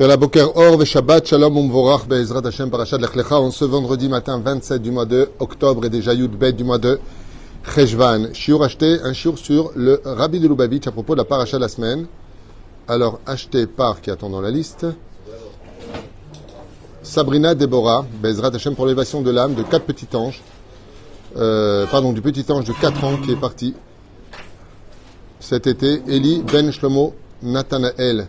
Or, Shabbat, ce vendredi matin 27 du mois de octobre et déjà Yud Bet du mois de Cheshvan. Shiur acheté, un shiur sur le Rabbi de Lubavitch à propos de la Parashat de la semaine. Alors, acheté par, qui attend dans la liste, Sabrina Deborah, Be'ezrat Hashem pour l'élévation de l'âme de quatre petits anges, euh, pardon, du petit ange de 4 ans qui est parti cet été, Eli Ben Shlomo Nathanael.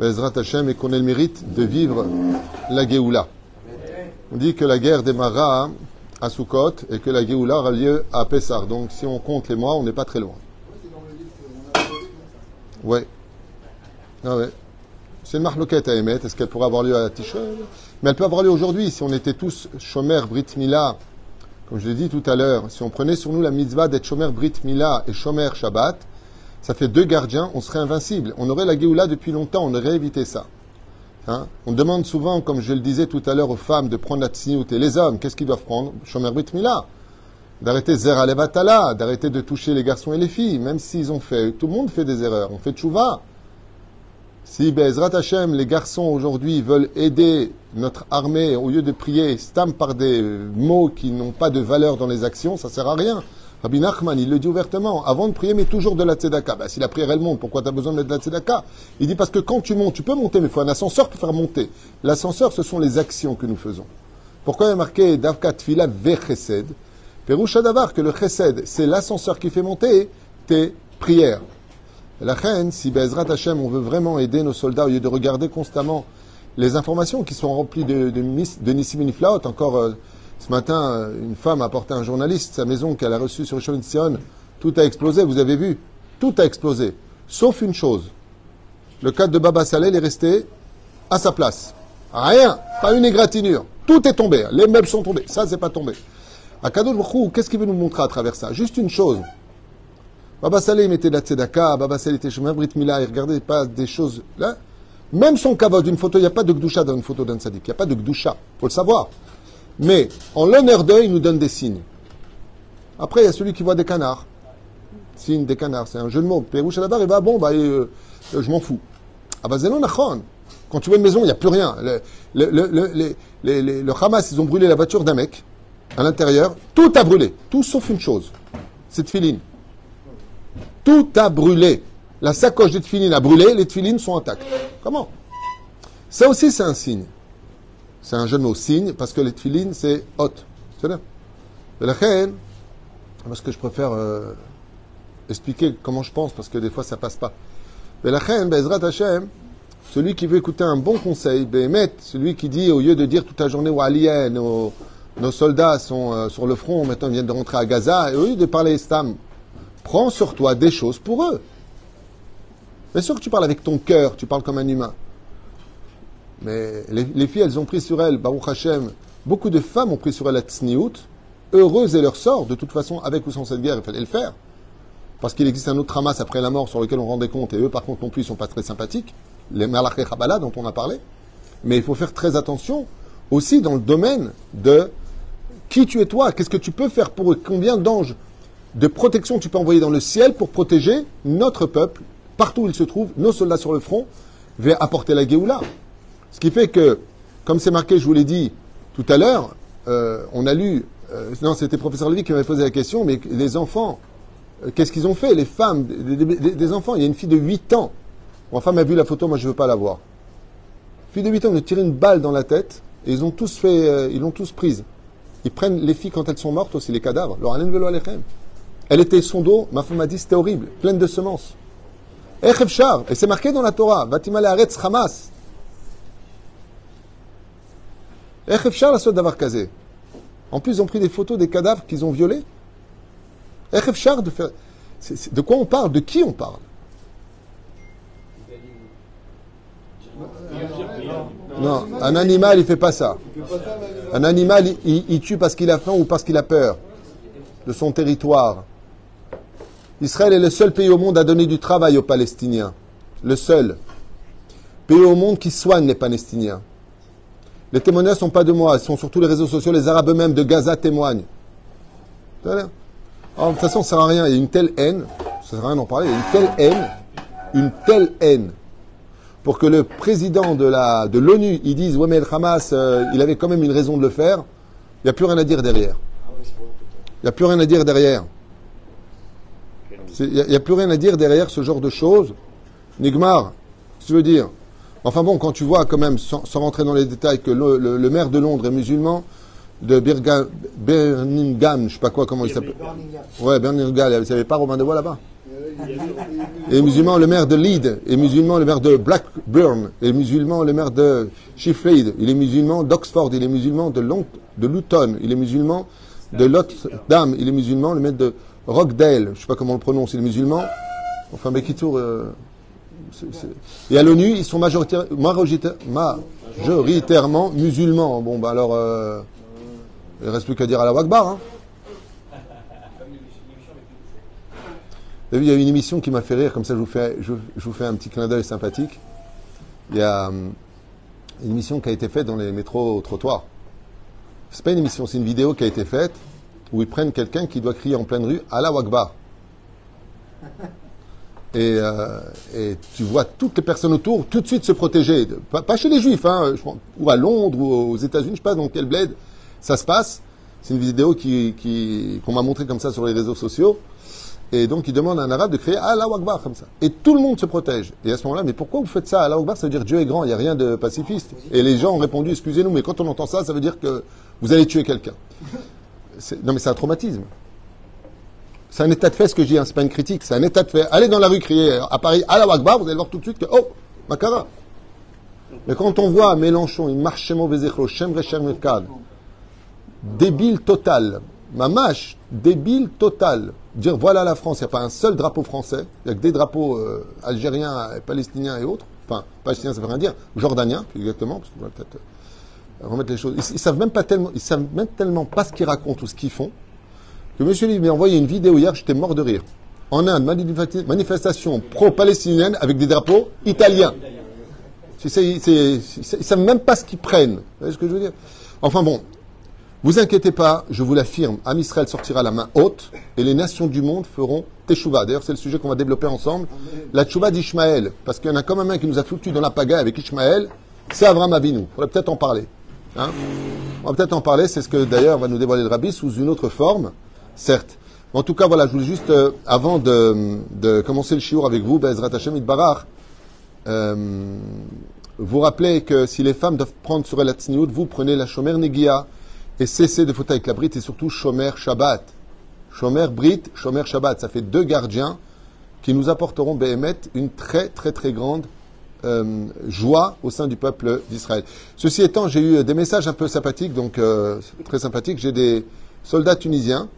Bezrat Hashem, et qu'on ait le mérite de vivre la Géoula. On dit que la guerre démarra à Sukkot et que la Géoula aura lieu à Pessar. Donc si on compte les mois, on n'est pas très loin. Ouais. Ah ouais. C'est une marloquette à émettre. Est-ce qu'elle pourrait avoir lieu à Tishrei Mais elle peut avoir lieu aujourd'hui. Si on était tous Shomer Brit Mila, comme je l'ai dit tout à l'heure, si on prenait sur nous la mitzvah d'être Shomer Brit Mila et Shomer Shabbat, ça fait deux gardiens, on serait invincible. On aurait la Géoula depuis longtemps, on aurait évité ça. Hein? On demande souvent, comme je le disais tout à l'heure, aux femmes de prendre la tsniout. Et les hommes, qu'est-ce qu'ils doivent prendre? Shomer Brit Mila. D'arrêter Zera Levatala, d'arrêter de toucher les garçons et les filles, même s'ils ont fait. Tout le monde fait des erreurs, on fait tchouva. Si Bezrat Hashem, les garçons aujourd'hui veulent aider notre armée au lieu de prier stam par des mots qui n'ont pas de valeur dans les actions, ça sert à rien. Rabbi Nachman, il le dit ouvertement, avant de prier, mais toujours de la tzedaka. Ben, si la prière elle monte, pourquoi tu as besoin de la tzedaka? Il dit parce que quand tu montes, tu peux monter, mais il faut un ascenseur pour faire monter. L'ascenseur, ce sont les actions que nous faisons. Pourquoi il y a marqué Davkat Tfila ve Chesed? Davar, que le Chesed, c'est l'ascenseur qui fait monter tes prières. La reine, si Bezrat Hashem, on veut vraiment aider nos soldats, au lieu de regarder constamment les informations qui sont remplies de, de, de encore. Euh, ce matin, une femme a apporté un journaliste sa maison qu'elle a reçue sur Rishon Sion. Tout a explosé, vous avez vu Tout a explosé. Sauf une chose. Le cadre de Baba Saleh est resté à sa place. Rien. Pas une égratignure. Tout est tombé. Les meubles sont tombés. Ça, c'est pas tombé. À Kadosh qu'est-ce qu'il veut nous montrer à travers ça? Juste une chose. Baba Saleh mettait de la tzedaka, Baba Saleh était chemin Brit Mila, il regardait pas des choses là. Même son kavod, une photo, il n'y a pas de gdusha dans une photo d'un sadique. Il n'y a pas de gdusha. faut le savoir. Mais en l'honneur d'eux, il nous donne des signes. Après, il y a celui qui voit des canards. Signe des canards, c'est un jeu de mots. Pérouche à la barre, il va, bon, bah, euh, je m'en fous. Ah bah, c'est non, Quand tu vois une maison, il n'y a plus rien. Le, Hamas, ils ont brûlé la voiture d'un mec à l'intérieur. Tout a brûlé. Tout sauf une chose. C'est filine. Tout a brûlé. La sacoche des tefilines a brûlé, les tefilines sont intactes. Comment? Ça aussi, c'est un signe. C'est un jeu de mots signe parce que les tefilines, c'est hot. C'est là. La parce que je préfère euh, expliquer comment je pense parce que des fois ça passe pas. Mais la reine, Bezrat Hashem, celui qui veut écouter un bon conseil, Behemet, celui qui dit au lieu de dire toute la journée Walien, nos, nos soldats sont euh, sur le front, maintenant ils viennent de rentrer à Gaza, et au lieu de parler Istam, prends sur toi des choses pour eux. Bien sûr que tu parles avec ton cœur, tu parles comme un humain. Mais les, filles, elles ont pris sur elles, Baruch Hashem, beaucoup de femmes ont pris sur elles la tsniout, heureuses et leur sort, de toute façon, avec ou sans cette guerre, il fallait le faire. Parce qu'il existe un autre ramas après la mort sur lequel on rendait compte, et eux, par contre, non plus, ils sont pas très sympathiques, les Malaché Chabala dont on a parlé. Mais il faut faire très attention aussi dans le domaine de qui tu es toi, qu'est-ce que tu peux faire pour eux, combien d'anges de protection tu peux envoyer dans le ciel pour protéger notre peuple, partout où il se trouve, nos soldats sur le front, vers apporter la Géoula. Ce qui fait que, comme c'est marqué, je vous l'ai dit tout à l'heure, euh, on a lu, euh, non, c'était professeur Lévy qui m'avait posé la question, mais les enfants, euh, qu'est-ce qu'ils ont fait Les femmes, des, enfants, il y a une fille de 8 ans. Ma femme a vu la photo, moi je ne veux pas la voir. Fille de 8 ans, on a tiré une balle dans la tête, et ils ont tous fait, ils l'ont tous prise. Ils prennent les filles quand elles sont mortes aussi, les cadavres. Elle était son dos, ma femme m'a dit c'était horrible, pleine de semences. Et c'est marqué dans la Torah, Batimale Aretz Hamas. En plus, ils ont pris des photos des cadavres qu'ils ont violés. de faire. De quoi on parle? De qui on parle? Non, un animal, il fait pas ça. Un animal, il, il tue parce qu'il a faim ou parce qu'il a peur de son territoire. Israël est le seul pays au monde à donner du travail aux Palestiniens. Le seul. Pays au monde qui soigne les Palestiniens. Les témoignages ne sont pas de moi, ils sont sur tous les réseaux sociaux, les Arabes eux-mêmes de Gaza témoignent. Alors, de toute façon, ça ne sert à rien. Il y a une telle haine, ça ne sert à rien d'en parler, il y a une telle haine, une telle haine, pour que le président de l'ONU, il dise, ouais mais Hamas, euh, il avait quand même une raison de le faire, il n'y a plus rien à dire derrière. Il n'y a plus rien à dire derrière. Il n'y a, plus rien à dire derrière ce genre de choses. Nigmar, ce que tu veux dire Enfin bon, quand tu vois quand même, sans, rentrer dans les détails, que le, maire de Londres est musulman, de Birmingham, je sais pas quoi, comment il s'appelle. Ouais, Birmingham, vous savez pas Romain de Voix là-bas? Et musulman, le maire de Leeds, et musulman, le maire de Blackburn, et musulman, le maire de Sheffield, il est musulman d'Oxford, il est musulman de, Long, de Luton, il est musulman de Lottdam, il est musulman, le maire de Rockdale, je sais pas comment on le prononce, il est musulman. Enfin, Bekitour, euh, et à l'ONU, ils sont majoritairement musulmans. Bon, bah alors, euh, il ne reste plus qu'à dire à la Wakbar. Il y a une émission qui m'a fait rire, comme ça je vous fais, je, vous fais un petit clin d'œil sympathique. Il y a hum, une émission qui a été faite dans les métros trottoirs. C'est pas une émission, c'est une vidéo qui a été faite où ils prennent quelqu'un qui doit crier en pleine rue à la Wakbar. Euh, et, tu vois toutes les personnes autour tout de suite se protéger. pas, chez les juifs, hein, ou à Londres, ou aux États-Unis, je sais pas dans quel bled ça se passe. C'est une vidéo qu'on m'a montré comme ça sur les réseaux sociaux. Et donc, il demande à un arabe de crier Allah Akbar comme ça. Et tout le monde se protège. Et à ce moment-là, mais pourquoi vous faites ça Allah Akbar? Ça veut dire Dieu est grand, il n'y a rien de pacifiste. Et les gens ont répondu Excusez-nous, mais quand on entend ça, ça veut dire que vous allez tuer quelqu'un. Non, mais c'est un traumatisme. C'est un état de fait ce que je dis, hein, c'est pas une critique, c'est un état de fait. Allez dans la rue crier à Paris, à la Wakbar, vous allez voir tout de suite que, oh, Makara. Mais quand on voit Mélenchon, il marche chez Shem Rechem débile total, mamache, débile total. Dire voilà la France, il n'y a pas un seul drapeau français, il n'y a que des drapeaux euh, algériens, palestiniens et autres. Enfin, palestiniens, ça veut rien dire, jordaniens, exactement, parce qu'on va peut-être euh, remettre les choses. Ils, ne savent même pas tellement, ils savent même tellement pas ce qu'ils racontent ou ce qu'ils font le monsieur lui m'a envoyé une vidéo hier, j'étais mort de rire. En Inde, manifestation pro-palestinienne avec des drapeaux italiens. Ils ne savent même pas ce qu'ils prennent. Vous voyez ce que je veux dire? Enfin bon, vous inquiétez pas, je vous l'affirme, Am Israël sortira la main haute et les nations du monde feront Teshuvah. D'ailleurs, c'est le sujet qu'on va développer ensemble. La Teshuvah d'Ishmaël. Parce qu'il y en a comme un qui nous a foutu dans la pagaille avec Ishmaël, c'est Avram Avinu. Il faudrait peut-être en parler. Hein? On va peut-être en parler, c'est ce que d'ailleurs va nous dévoiler le Rabbi sous une autre forme certes. En tout cas, voilà, je voulais juste, euh, avant de, commencer le shiur avec vous, Bezrat Hashem Itbarach, euh, vous rappeler que si les femmes doivent prendre sur la vous prenez la shomer negia et cessez de foutre avec la brite et surtout shomer shabbat. Shomer brit, shomer shabbat. Ça fait deux gardiens qui nous apporteront, Behemet, une très très très grande euh, joie au sein du peuple d'Israël. Ceci étant, j'ai eu des messages un peu sympathiques, donc très sympathiques. J'ai des soldats tunisiens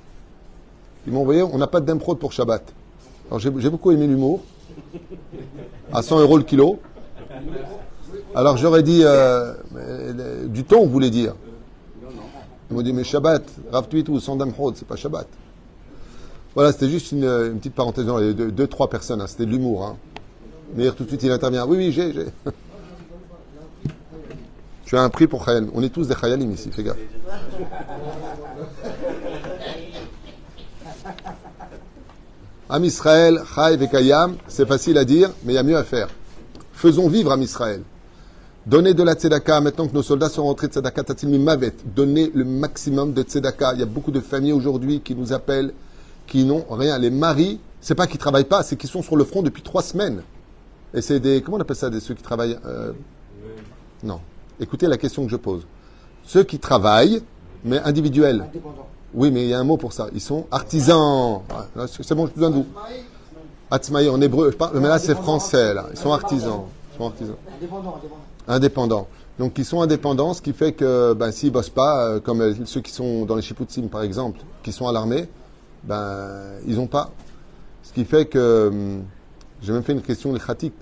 ils m'ont envoyé, on n'a pas de d'impro pour Shabbat. Alors j'ai beaucoup aimé l'humour. À 100 euros le kilo. Alors j'aurais dit, euh, du ton, vous voulez dire. Ils m'ont dit, mais Shabbat, Rav ou sans d'improd, c'est pas Shabbat. Voilà, c'était juste une, petite parenthèse. Non, il y a deux, trois personnes, hein, c'était de l'humour. Hein. Mais tout de suite, il intervient. Oui, oui, j'ai, j'ai. Tu as un prix pour Khayal. On est tous des Khayalim ici, fais gaffe. Am Israël, Chai Vekayam, c'est facile à dire, mais il y a mieux à faire. Faisons vivre Am Israël. Donnez de la tzedaka, maintenant que nos soldats sont rentrés de tzedaka, tatil mavet. Donnez le maximum de tzedaka. Il y a beaucoup de familles aujourd'hui qui nous appellent, qui n'ont rien. Les maris, c'est pas qu'ils travaillent pas, c'est qu'ils sont sur le front depuis trois semaines. Et c'est des, comment on appelle ça, des ceux qui travaillent, euh, non. Écoutez la question que je pose. Ceux qui travaillent, mais individuels. Oui, mais il y a un mot pour ça. Ils sont artisans. C'est bon, je besoin de vous. Atzmaï en hébreu. Mais là, c'est français. Là. Ils sont artisans. Ils sont artisans. Indépendants. Indépendants. Donc, ils sont indépendants, ce qui fait que ben, s'ils ne bossent pas, euh, comme euh, ceux qui sont dans les Chipoutsim, par exemple, qui sont à l'armée, ben, ils n'ont pas. Ce qui fait que hum, j'ai même fait une question il khatit,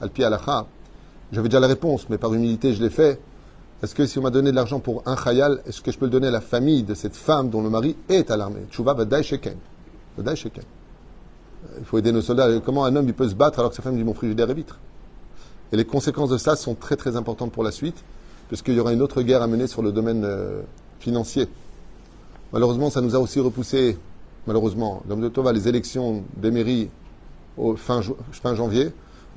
al-pi J'avais déjà la réponse, mais par humilité, je l'ai fait. Est-ce que si on m'a donné de l'argent pour un khayal, est-ce que je peux le donner à la famille de cette femme dont le mari est à l'armée? Tchouva Vadaï Sheken. Sheken. Il faut aider nos soldats. Comment un homme peut se battre alors que sa femme dit mon frigidaire est vitre? Et les conséquences de ça sont très très importantes pour la suite, puisqu'il y aura une autre guerre à mener sur le domaine euh, financier. Malheureusement, ça nous a aussi repoussé, malheureusement, l'homme de Tova, les élections des mairies au fin, fin janvier.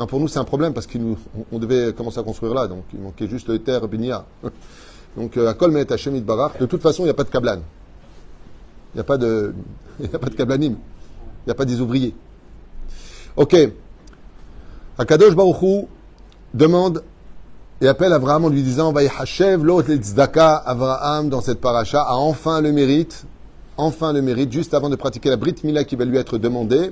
Pour nous, c'est un problème parce qu'on on devait commencer à construire là, donc il manquait juste le terre Binia. Donc à Kolmet, à Shemit Barak, de toute façon, il n'y a pas de cablan. Il n'y a pas de, il a cablanim. Il n'y a pas des ouvriers. Ok. Akadosh Baruchou demande et appelle Abraham en lui disant Hashev l'autre tzedaka Abraham dans cette paracha a enfin le mérite, enfin le mérite, juste avant de pratiquer la Brit Mila qui va lui être demandée,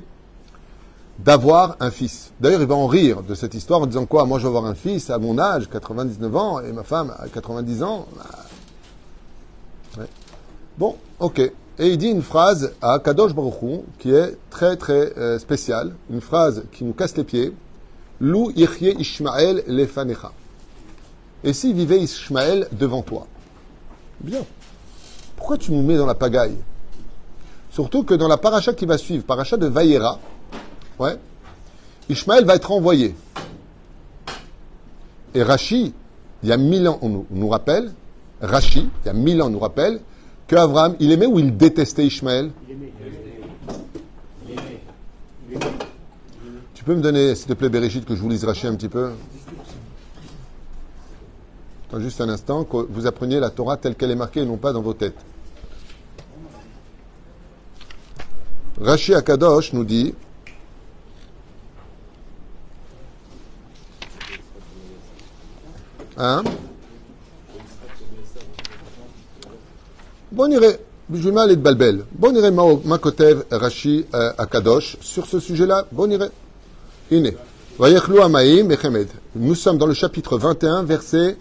d'avoir un fils. D'ailleurs, il va en rire de cette histoire en disant quoi? Moi, je vais avoir un fils à mon âge, 99 ans, et ma femme à 90 ans. Bon, ok. Et il dit une phrase à Kadosh Baruchou qui est très très euh, spéciale, une phrase qui nous casse les pieds. Lou Ishmael Ishmael lefanecha. Et s'il vivait Ishmael devant toi? Bien. Pourquoi tu nous mets dans la pagaille? Surtout que dans la paracha qui va suivre, paracha de Vayera, ouais, Ishmael va être envoyé. Et Rashi, il y a mille ans, on nous, rappelle, Rashi, il y a mille ans, nous rappelle que il aimait ou il détestait Ishmael Tu peux me donner, s'il te plaît, Bereshit, que je vous lise Rashi un petit peu? Attends juste un instant, que vous appreniez la Torah telle qu'elle est marquée et non pas dans vos têtes. Rashi Akadosh nous dit Hein? Bon irait, je vais de Balbel. Bon irait Makotev Rashi euh, Akadosh sur ce sujet-là. Bon irait. Iné. Nous sommes dans le chapitre 21, verset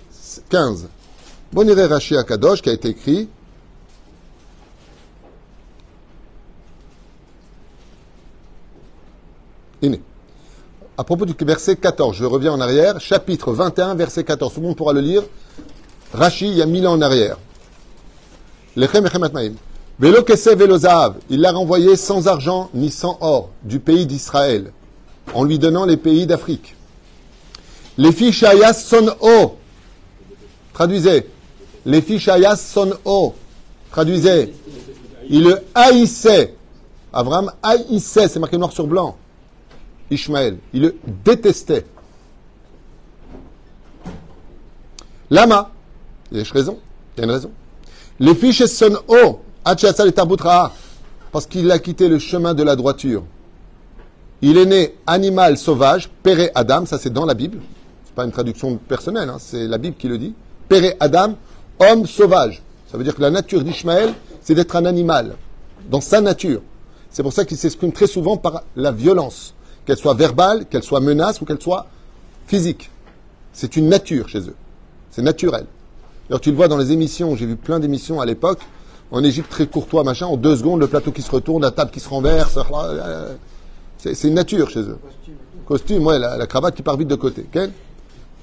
15. Boniré Rashi Akadosh qui a été écrit Iné. À propos du verset 14, je reviens en arrière, chapitre 21, verset 14. Tout le monde pourra le lire. Rashi, il y a mille ans en arrière. Il l'a renvoyé sans argent ni sans or du pays d'Israël, en lui donnant les pays d'Afrique. Les filles Shayas son o. Traduisez. Les filles Shayas son o. Traduisez. Il le haïssait. Abraham haïssait, c'est marqué noir sur blanc. Ishmaël. Il le détestait. Lama. Il y a raison. Il y a une raison. Les fiches son o. Parce qu'il a quitté le chemin de la droiture. Il est né animal sauvage, péré Adam, ça c'est dans la Bible. C'est pas une traduction personnelle, hein, c'est la Bible qui le dit. Péré Adam, homme sauvage. Ça veut dire que la nature d'Ishmaël, c'est d'être un animal, dans sa nature. C'est pour ça qu'il s'exprime très souvent par la violence qu'elle soit verbale, qu'elle soit menace ou qu'elle soit physique. C'est une nature chez eux. C'est naturel. Alors tu le vois dans les émissions, j'ai vu plein d'émissions à l'époque, en Égypte très courtois, machin, en deux secondes, le plateau qui se retourne, la table qui se renverse. C'est une nature chez eux. Costume, ouais, la, cravate qui part vite de côté. Okay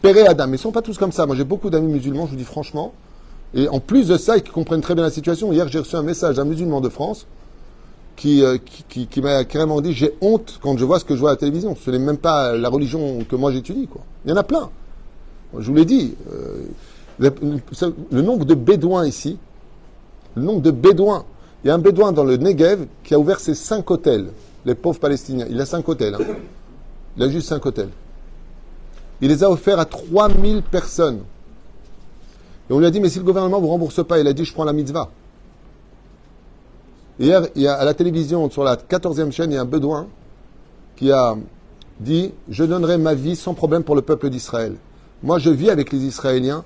Péré Adam. Mais ils sont pas tous comme ça. Moi j'ai beaucoup d'amis musulmans, je vous dis franchement. Et en plus de ça, ils comprennent très bien la situation. Hier, j'ai reçu un message d'un musulman de France euh, qui, m'a carrément dit j'ai honte quand je vois ce que je vois à la télévision. Ce n'est même pas la religion que moi j'étudie. Quoi. Il y en a plein. Je vous l'ai dit. Euh, le, nombre de bédouins ici, le nombre de bédouins. Il y a un bédouin dans le Negev qui a ouvert ses cinq hôtels. Les pauvres Palestiniens. Il a cinq hôtels. Hein. Il a juste cinq hôtels. Il les a offerts à 3000 personnes. Et on lui a dit, mais si le gouvernement ne vous rembourse pas, il a dit, je prends la mitzvah. Hier, il y a à la télévision, sur la 14e chaîne, il y a un Bedouin qui a dit Je donnerai ma vie sans problème pour le peuple d'Israël. Moi, je vis avec les Israéliens.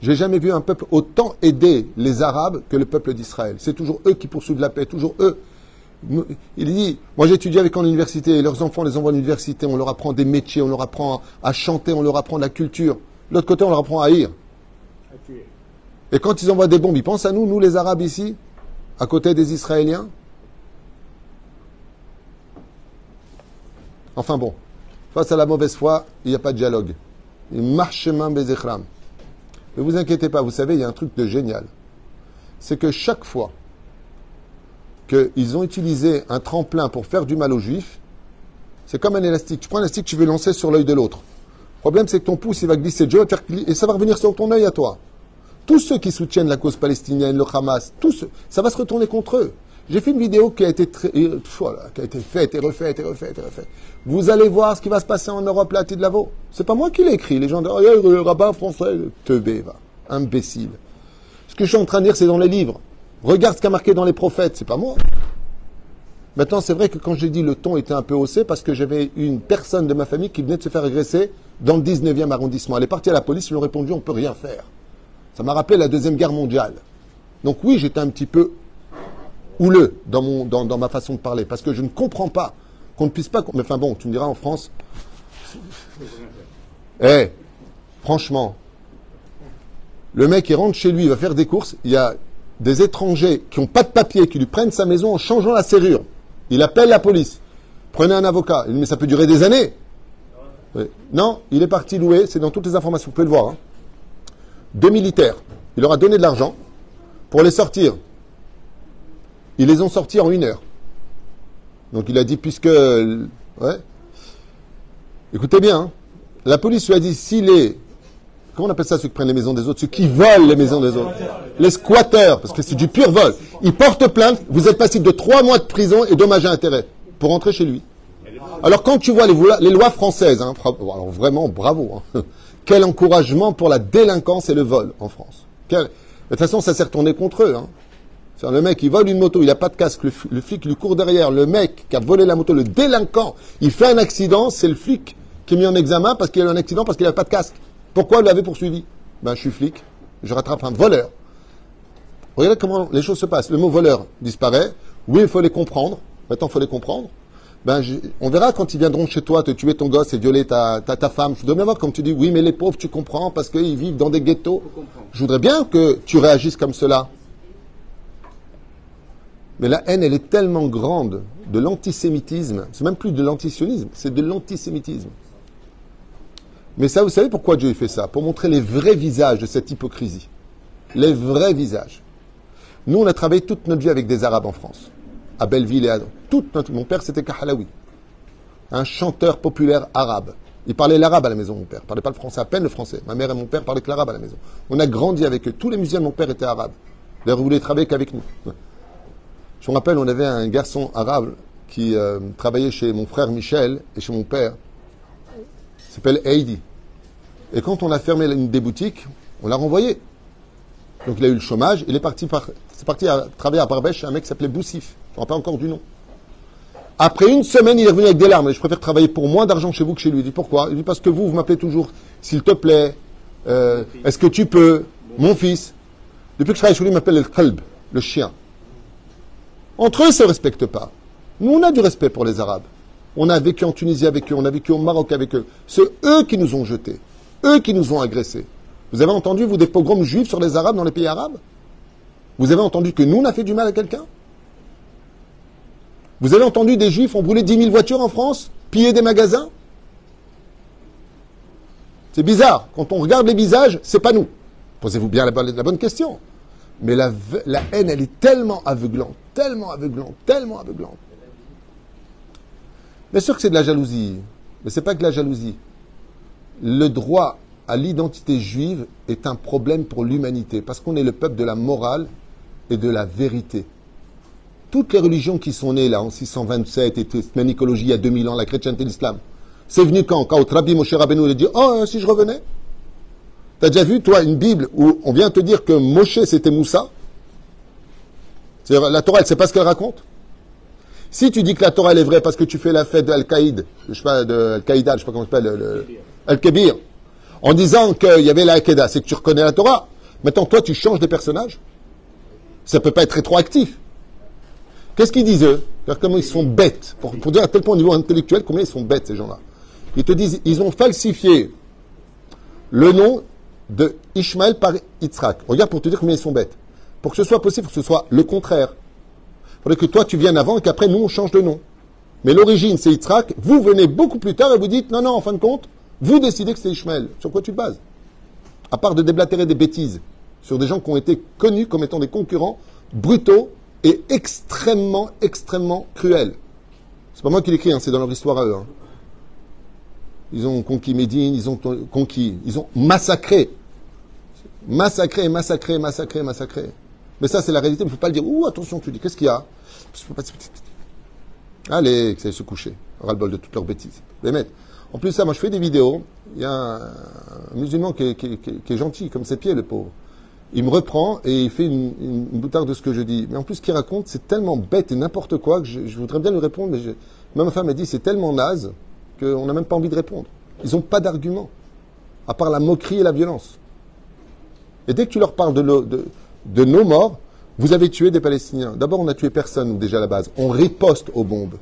J'ai jamais vu un peuple autant aider les Arabes que le peuple d'Israël. C'est toujours eux qui poursuivent la paix, toujours eux. Il dit Moi, j'étudie avec en université, leurs enfants les envoient à l'université, on leur apprend des métiers, on leur apprend à chanter, on leur apprend la culture. De l'autre côté, on leur apprend à haïr. Et quand ils envoient des bombes, ils pensent à nous, nous les Arabes ici à côté des Israéliens? Enfin bon, face à la mauvaise foi, il n'y a pas de dialogue. Marchemin Bezechram. Ne vous inquiétez pas, vous savez, il y a un truc de génial. C'est que chaque fois qu'ils ont utilisé un tremplin pour faire du mal aux juifs, c'est comme un élastique. Tu prends un élastique, tu veux lancer sur l'œil de l'autre. Le problème, c'est que ton pouce, il va glisser et ça va revenir sur ton œil à toi. Tous ceux qui soutiennent la cause palestinienne, le Hamas, tous, ça va se retourner contre eux. J'ai fait une vidéo qui a été euh, qui a été faite et refaite et refaite et refaite. Vous allez voir ce qui va se passer en Europe, là, de Lavo. C'est pas moi qui l'ai écrit. Les gens disent, oh, le rabbin français, te va. Imbécile. Ce que je suis en train de dire, c'est dans les livres. Regarde ce qu'a marqué dans les prophètes, c'est pas moi. Maintenant, c'est vrai que quand j'ai dit le ton était un peu haussé, parce que j'avais une personne de ma famille qui venait de se faire agresser dans le 19e arrondissement. Elle est partie à la police, ils lui ont répondu, on peut rien faire. Ça m'a rappelé la Deuxième Guerre mondiale. Donc oui, j'étais un petit peu houleux dans, mon, dans, dans ma façon de parler, parce que je ne comprends pas qu'on ne puisse pas... Mais enfin bon, tu me diras en France... Eh, franchement, le mec, il rentre chez lui, il va faire des courses, il y a des étrangers qui n'ont pas de papier, qui lui prennent sa maison en changeant la serrure. Il appelle la police. Prenez un avocat. Il dit, mais ça peut durer des années. Non, il est parti louer, c'est dans toutes les informations, vous pouvez le voir. Hein. Deux militaires. Il leur a donné de l'argent pour les sortir. Ils les ont sortis en une heure. Donc il a dit, puisque... Ouais. Écoutez bien, hein. la police lui a dit, si les Comment on appelle ça ceux qui prennent les maisons des autres Ceux qui volent les maisons des autres? Les squatteurs, parce que c'est du pur vol. Ils portent plainte, vous êtes passible de trois mois de prison et dommages à intérêt pour rentrer chez lui. Alors quand tu vois les, lois françaises, hein, alors vraiment bravo, hein. quel encouragement pour la délinquance et le vol en France. De toute façon, ça s'est retourné contre eux. Hein. Le mec, il vole une moto, il n'a pas de casque, le, flic lui court derrière, le mec qui a volé la moto, le délinquant, il fait un accident, c'est le flic qui est mis en examen parce qu'il a eu un accident parce qu'il n'a pas de casque. Pourquoi vous l'avez poursuivi? Ben, je suis flic, je rattrape un voleur. Regardez comment les choses se passent. Le mot voleur disparaît. Oui, il faut les comprendre. Maintenant, il faut les comprendre. Ben, on verra quand ils viendront chez toi te tuer ton gosse et violer ta, ta, femme. Je voudrais bien voir comme tu dis, oui, mais les pauvres, tu comprends, parce qu'ils vivent dans des ghettos. Je voudrais bien que tu réagisses comme cela. Mais la haine, elle est tellement grande de l'antisémitisme. C'est même plus de l'antisionisme, c'est de l'antisémitisme. Mais ça, vous savez pourquoi Dieu fait ça? Pour montrer les vrais visages de cette hypocrisie. Les vrais visages. Nous, on a travaillé toute notre vie avec des Arabes en France, à Belleville et à... Toute notre... Mon père, c'était Kahalawi, un chanteur populaire arabe. Il parlait l'arabe à la maison, mon père. Il parlait pas le français, à peine le français. Ma mère et mon père parlaient que l'arabe à la maison. On a grandi avec eux. Tous les musiciens de mon père étaient arabes. D'ailleurs, ils voulaient travailler qu'avec nous. Je me rappelle, on avait un garçon arabe qui euh, travaillait chez mon frère Michel et chez mon père s'appelle Heidi. Et quand on a fermé une des boutiques, on l'a renvoyé. Donc il a eu le chômage, il est parti, travailler à Barbèche chez un mec qui s'appelait Boussif. Je ne me rappelle encore du nom. Après une semaine, il est revenu avec des larmes. Je préfère travailler pour moins d'argent chez vous que chez lui. Il dit pourquoi? Il dit parce que vous, vous m'appelez toujours, s'il te plaît, euh, est-ce que tu peux, mon fils. Depuis que je travaille chez lui, il m'appelle le kalb, le chien. Entre eux, ils ne se respectent pas. Nous, on a du respect pour les Arabes. On a vécu en Tunisie avec eux, on a vécu au Maroc avec eux. C'est eux qui nous ont jetés, eux qui nous ont agressés. Vous avez entendu, vous, des pogroms juifs sur les Arabes dans les pays arabes? Vous avez entendu que nous, on a fait du mal à quelqu'un? Vous avez entendu des juifs ont brûlé 10 000 voitures en France, pillé des magasins? C'est bizarre. Quand on regarde les visages, c'est pas nous. Posez-vous bien la, la bonne question. Mais la, la haine, elle est tellement aveuglante, tellement aveuglante, tellement aveuglante Bien sûr que c'est de la jalousie, mais c'est pas que de la jalousie. Le droit à l'identité juive est un problème pour l'humanité, parce qu'on est le peuple de la morale et de la vérité. Toutes les religions qui sont nées là en 627 et la il y a 2000 ans, la chrétienté et l'islam, c'est venu quand? Quand Rabbi Moshe Rabbeinu a dit Oh, si je revenais? T'as déjà vu, toi, une Bible où on vient te dire que Moshe c'était Moussa? La Torah, elle sait pas ce qu'elle raconte? Si tu dis que la Torah elle est vraie parce que tu fais la fête d'Al-Qaïd, je sais pas, de Al-Qaïda, je sais pas comment s'appelle, le, Al-Kébir, en disant qu'il y avait la Al-Qaïda, c'est que tu reconnais la Torah. Maintenant, toi, tu changes des personnages. Ça peut pas être rétroactif. Qu'est-ce qu'ils disent eux Comment ils sont bêtes pour, dire à tel point au niveau intellectuel combien ils sont bêtes ces gens-là. Ils te disent, ils ont falsifié le nom de Ishmael par Yitzhak. Regarde pour te dire combien ils sont bêtes. Pour que ce soit possible, pour que ce soit le contraire. Il faudrait que toi tu viennes avant et qu'après nous on change de nom. Mais l'origine c'est Yitzhak, vous venez beaucoup plus tard et vous dites non, non, en fin de compte, Vous décidez que c'est Ishmael. Sur quoi tu te bases? À part de déblatérer des bêtises sur des gens qui ont été connus comme étant des concurrents brutaux et extrêmement, extrêmement cruels. C'est pas moi qui l'écris, hein, c'est dans leur histoire à eux. Hein. Ils ont conquis Médine, ils ont conquis, ils ont massacré. Massacré, massacré, massacré, massacré. Mais ça, c'est la réalité. Il ne faut pas le dire. Ouh, attention, tu dis, qu'est-ce qu'il y a? Allez, que ça se coucher. Ras-le-bol de toutes leurs bêtises. Les mecs. En plus, ça, moi, je fais des vidéos. Il y a un, musulman qui est, gentil, comme ses pieds, le pauvre. Il me reprend et il fait une, boutarde de ce que je dis. Mais en plus, ce qu'il raconte, c'est tellement bête et n'importe quoi que je, voudrais bien lui répondre. Mais même ma femme m'a dit, c'est tellement naze qu'on n'a même pas envie de répondre. Ils n'ont pas d'argument, à part la moquerie et la violence. Et dès que tu leur parles de, de, de nos morts, vous avez tué des Palestiniens. D'abord, on n'a tué personne, déjà à la base. On riposte aux bombes.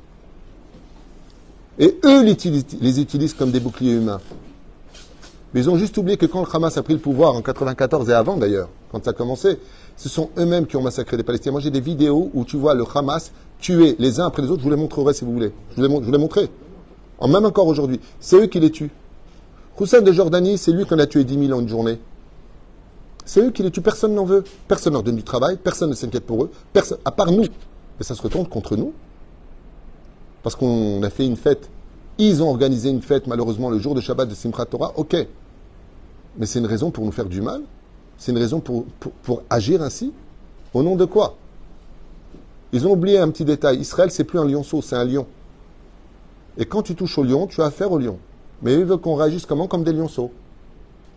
Et eux les utilisent comme des boucliers humains. Mais ils ont juste oublié que quand le Hamas a pris le pouvoir en 94 et avant d'ailleurs, quand ça a commencé, ce sont eux-mêmes qui ont massacré des Palestiniens. Moi j'ai des vidéos où tu vois le Hamas tuer les uns après les autres. Je vous les montrerai si vous voulez. Je vous les, montrerai. En même encore aujourd'hui. C'est eux qui les tuent. Hussein de Jordanie, c'est lui qu'on a tué 10 000 en une journée. C'est eux qui les tuent. Personne n'en veut. Personne leur donne du travail. Personne ne s'inquiète pour eux. Personne, à part nous. Mais ça se retourne contre nous. Parce qu'on a fait une fête. Ils ont organisé une fête, malheureusement, le jour de Shabbat de Simchat Torah. Ok. Mais c'est une raison pour nous faire du mal C'est une raison pour, pour, agir ainsi Au nom de quoi? Ils ont oublié un petit détail. Israël, c'est plus un lionceau, c'est un lion. Et quand tu touches au lion, tu as affaire au lion. Mais ils veulent qu'on réagisse comment? Comme des lionceaux.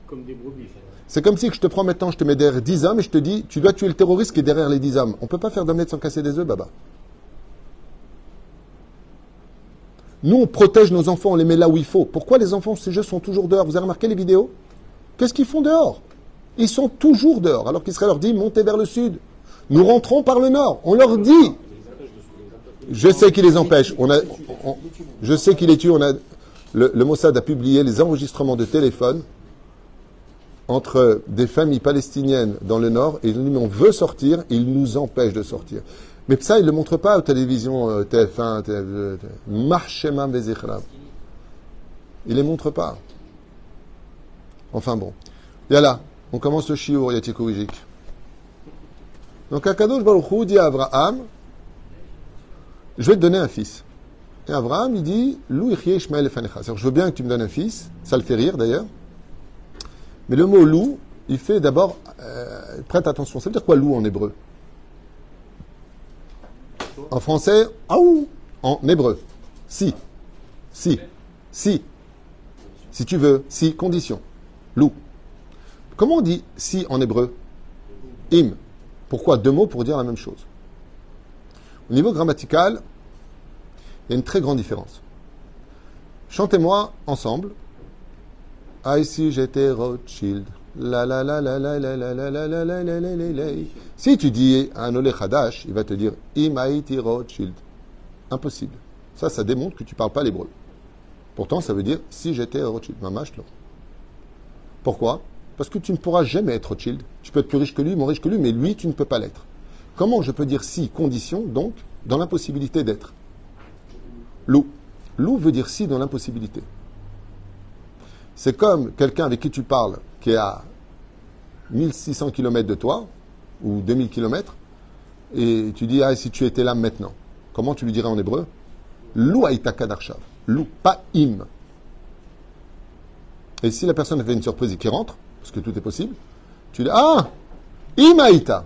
Comme des brebis. C'est comme si je te prends maintenant, je te mets derrière 10 hommes et je te dis, tu dois tuer le terroriste qui est derrière les 10 hommes. On ne peut pas faire d'omelette sans casser des œufs, baba. Nous, on protège nos enfants, on les met là où il faut. Pourquoi les enfants, ces jeux sont toujours dehors Vous avez remarqué les vidéos Qu'est-ce qu'ils font dehors Ils sont toujours dehors, alors qu'Israël leur dit montez vers le sud. Nous rentrons par le nord. On leur dit. Je sais qui les empêche. Je sais qui les tue. Le, Mossad a publié les enregistrements de téléphone entre des familles palestiniennes dans le nord et nous, on veut sortir, ils nous empêchent de sortir. Mais ça, ils ne le montrent pas aux télévisions TF1, TF2. Marchema Ils ne les montrent pas. Enfin bon. Là, on commence le shiur yatikoujik. Donc Akadosh Baruch dit à Abraham, je vais te donner un fils. Et Abraham, il dit, Lou Ishmael Je veux bien que tu me donnes un fils. Ça le fait rire d'ailleurs. Mais le mot loup, il fait d'abord, euh, prête attention, ça veut dire quoi loup en hébreu? En français, aou, en hébreu. Si, si, si, si tu veux, si, condition. Loup. Comment on dit si en hébreu? Im. Pourquoi deux mots pour dire la même chose? Au niveau grammatical, il y a une très grande différence. Chantez-moi ensemble. Ah, si j'étais Rothschild. La la la la la la la la la la la la la la Si tu dis un Olé Hadash, il va te dire Imaiti Rothschild. Impossible. Ça, ça démontre que tu ne parles pas l'hébreu. Pourtant, ça veut dire si j'étais Rothschild. Mamash, pourquoi Parce que tu ne pourras jamais être Rothschild. Tu peux être plus riche que lui, moins riche que lui, mais lui, tu ne peux pas l'être. Comment je peux dire si, condition, donc, dans l'impossibilité d'être Loup. Loup veut dire si dans l'impossibilité. C'est comme quelqu'un avec qui tu parles, qui est à 1600 km de toi, ou 2000 km, et tu dis, ah, si tu étais là maintenant, comment tu lui dirais en hébreu? Lou aïtaka darshav. Lou, pas im. Et si la personne fait une surprise et qu'il rentre, parce que tout est possible, tu dis Ah Imaïta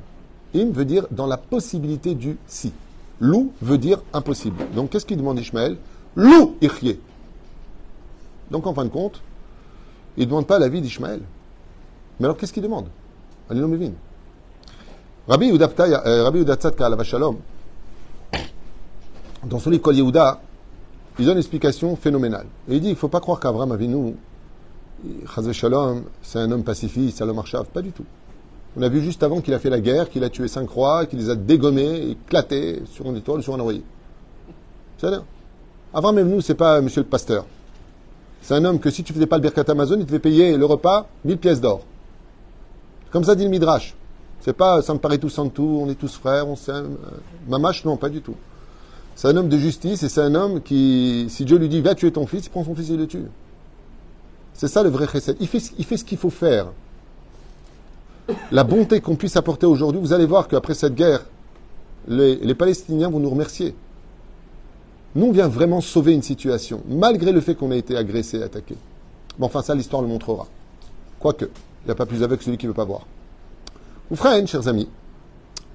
Im veut dire dans la possibilité du si. Lou veut dire impossible. Donc qu'est-ce qu'il demande Ishmaël? Lou Ichye. Donc en fin de compte, il ne demande pas la vie d'Ishmaël. Mais alors qu'est-ce qu'il demande? Rabbi Yehuda Shalom, dans son livre Yehuda, il donne une explication phénoménale. Et il dit il ne faut pas croire qu'Abraham Avinu Chazve Shalom, c'est un homme pacifiste, un homme archav. Pas du tout. On a vu juste avant qu'il a fait la guerre, qu'il a tué cinq rois, qu'il les a dégommés, éclatés sur une étoile, sur un oreiller. C'est rien. Avant même nous, c'est pas monsieur le pasteur. C'est un homme que si tu faisais pas le Birkat Amazon, il te fait payer le repas 1000 pièces d'or. Comme ça dit le Midrash. C'est pas ça me paraît tous en tout, on est tous frères, on s'aime. Mamache, non, pas du tout. C'est un homme de justice et c'est un homme qui, si Dieu lui dit va tuer ton fils, il prend son fils et le tue. C'est ça le vrai chesed. Il fait, il fait ce qu'il faut faire. La bonté qu'on puisse apporter aujourd'hui, vous allez voir qu'après cette guerre, les, les Palestiniens vont nous remercier. Nous, on vient vraiment sauver une situation, malgré le fait qu'on ait été agressé attaqué. Bon, enfin, ça, l'histoire le montrera. Quoique, il n'y a pas plus aveugle que celui qui ne veut pas voir. Oufraen, chers amis,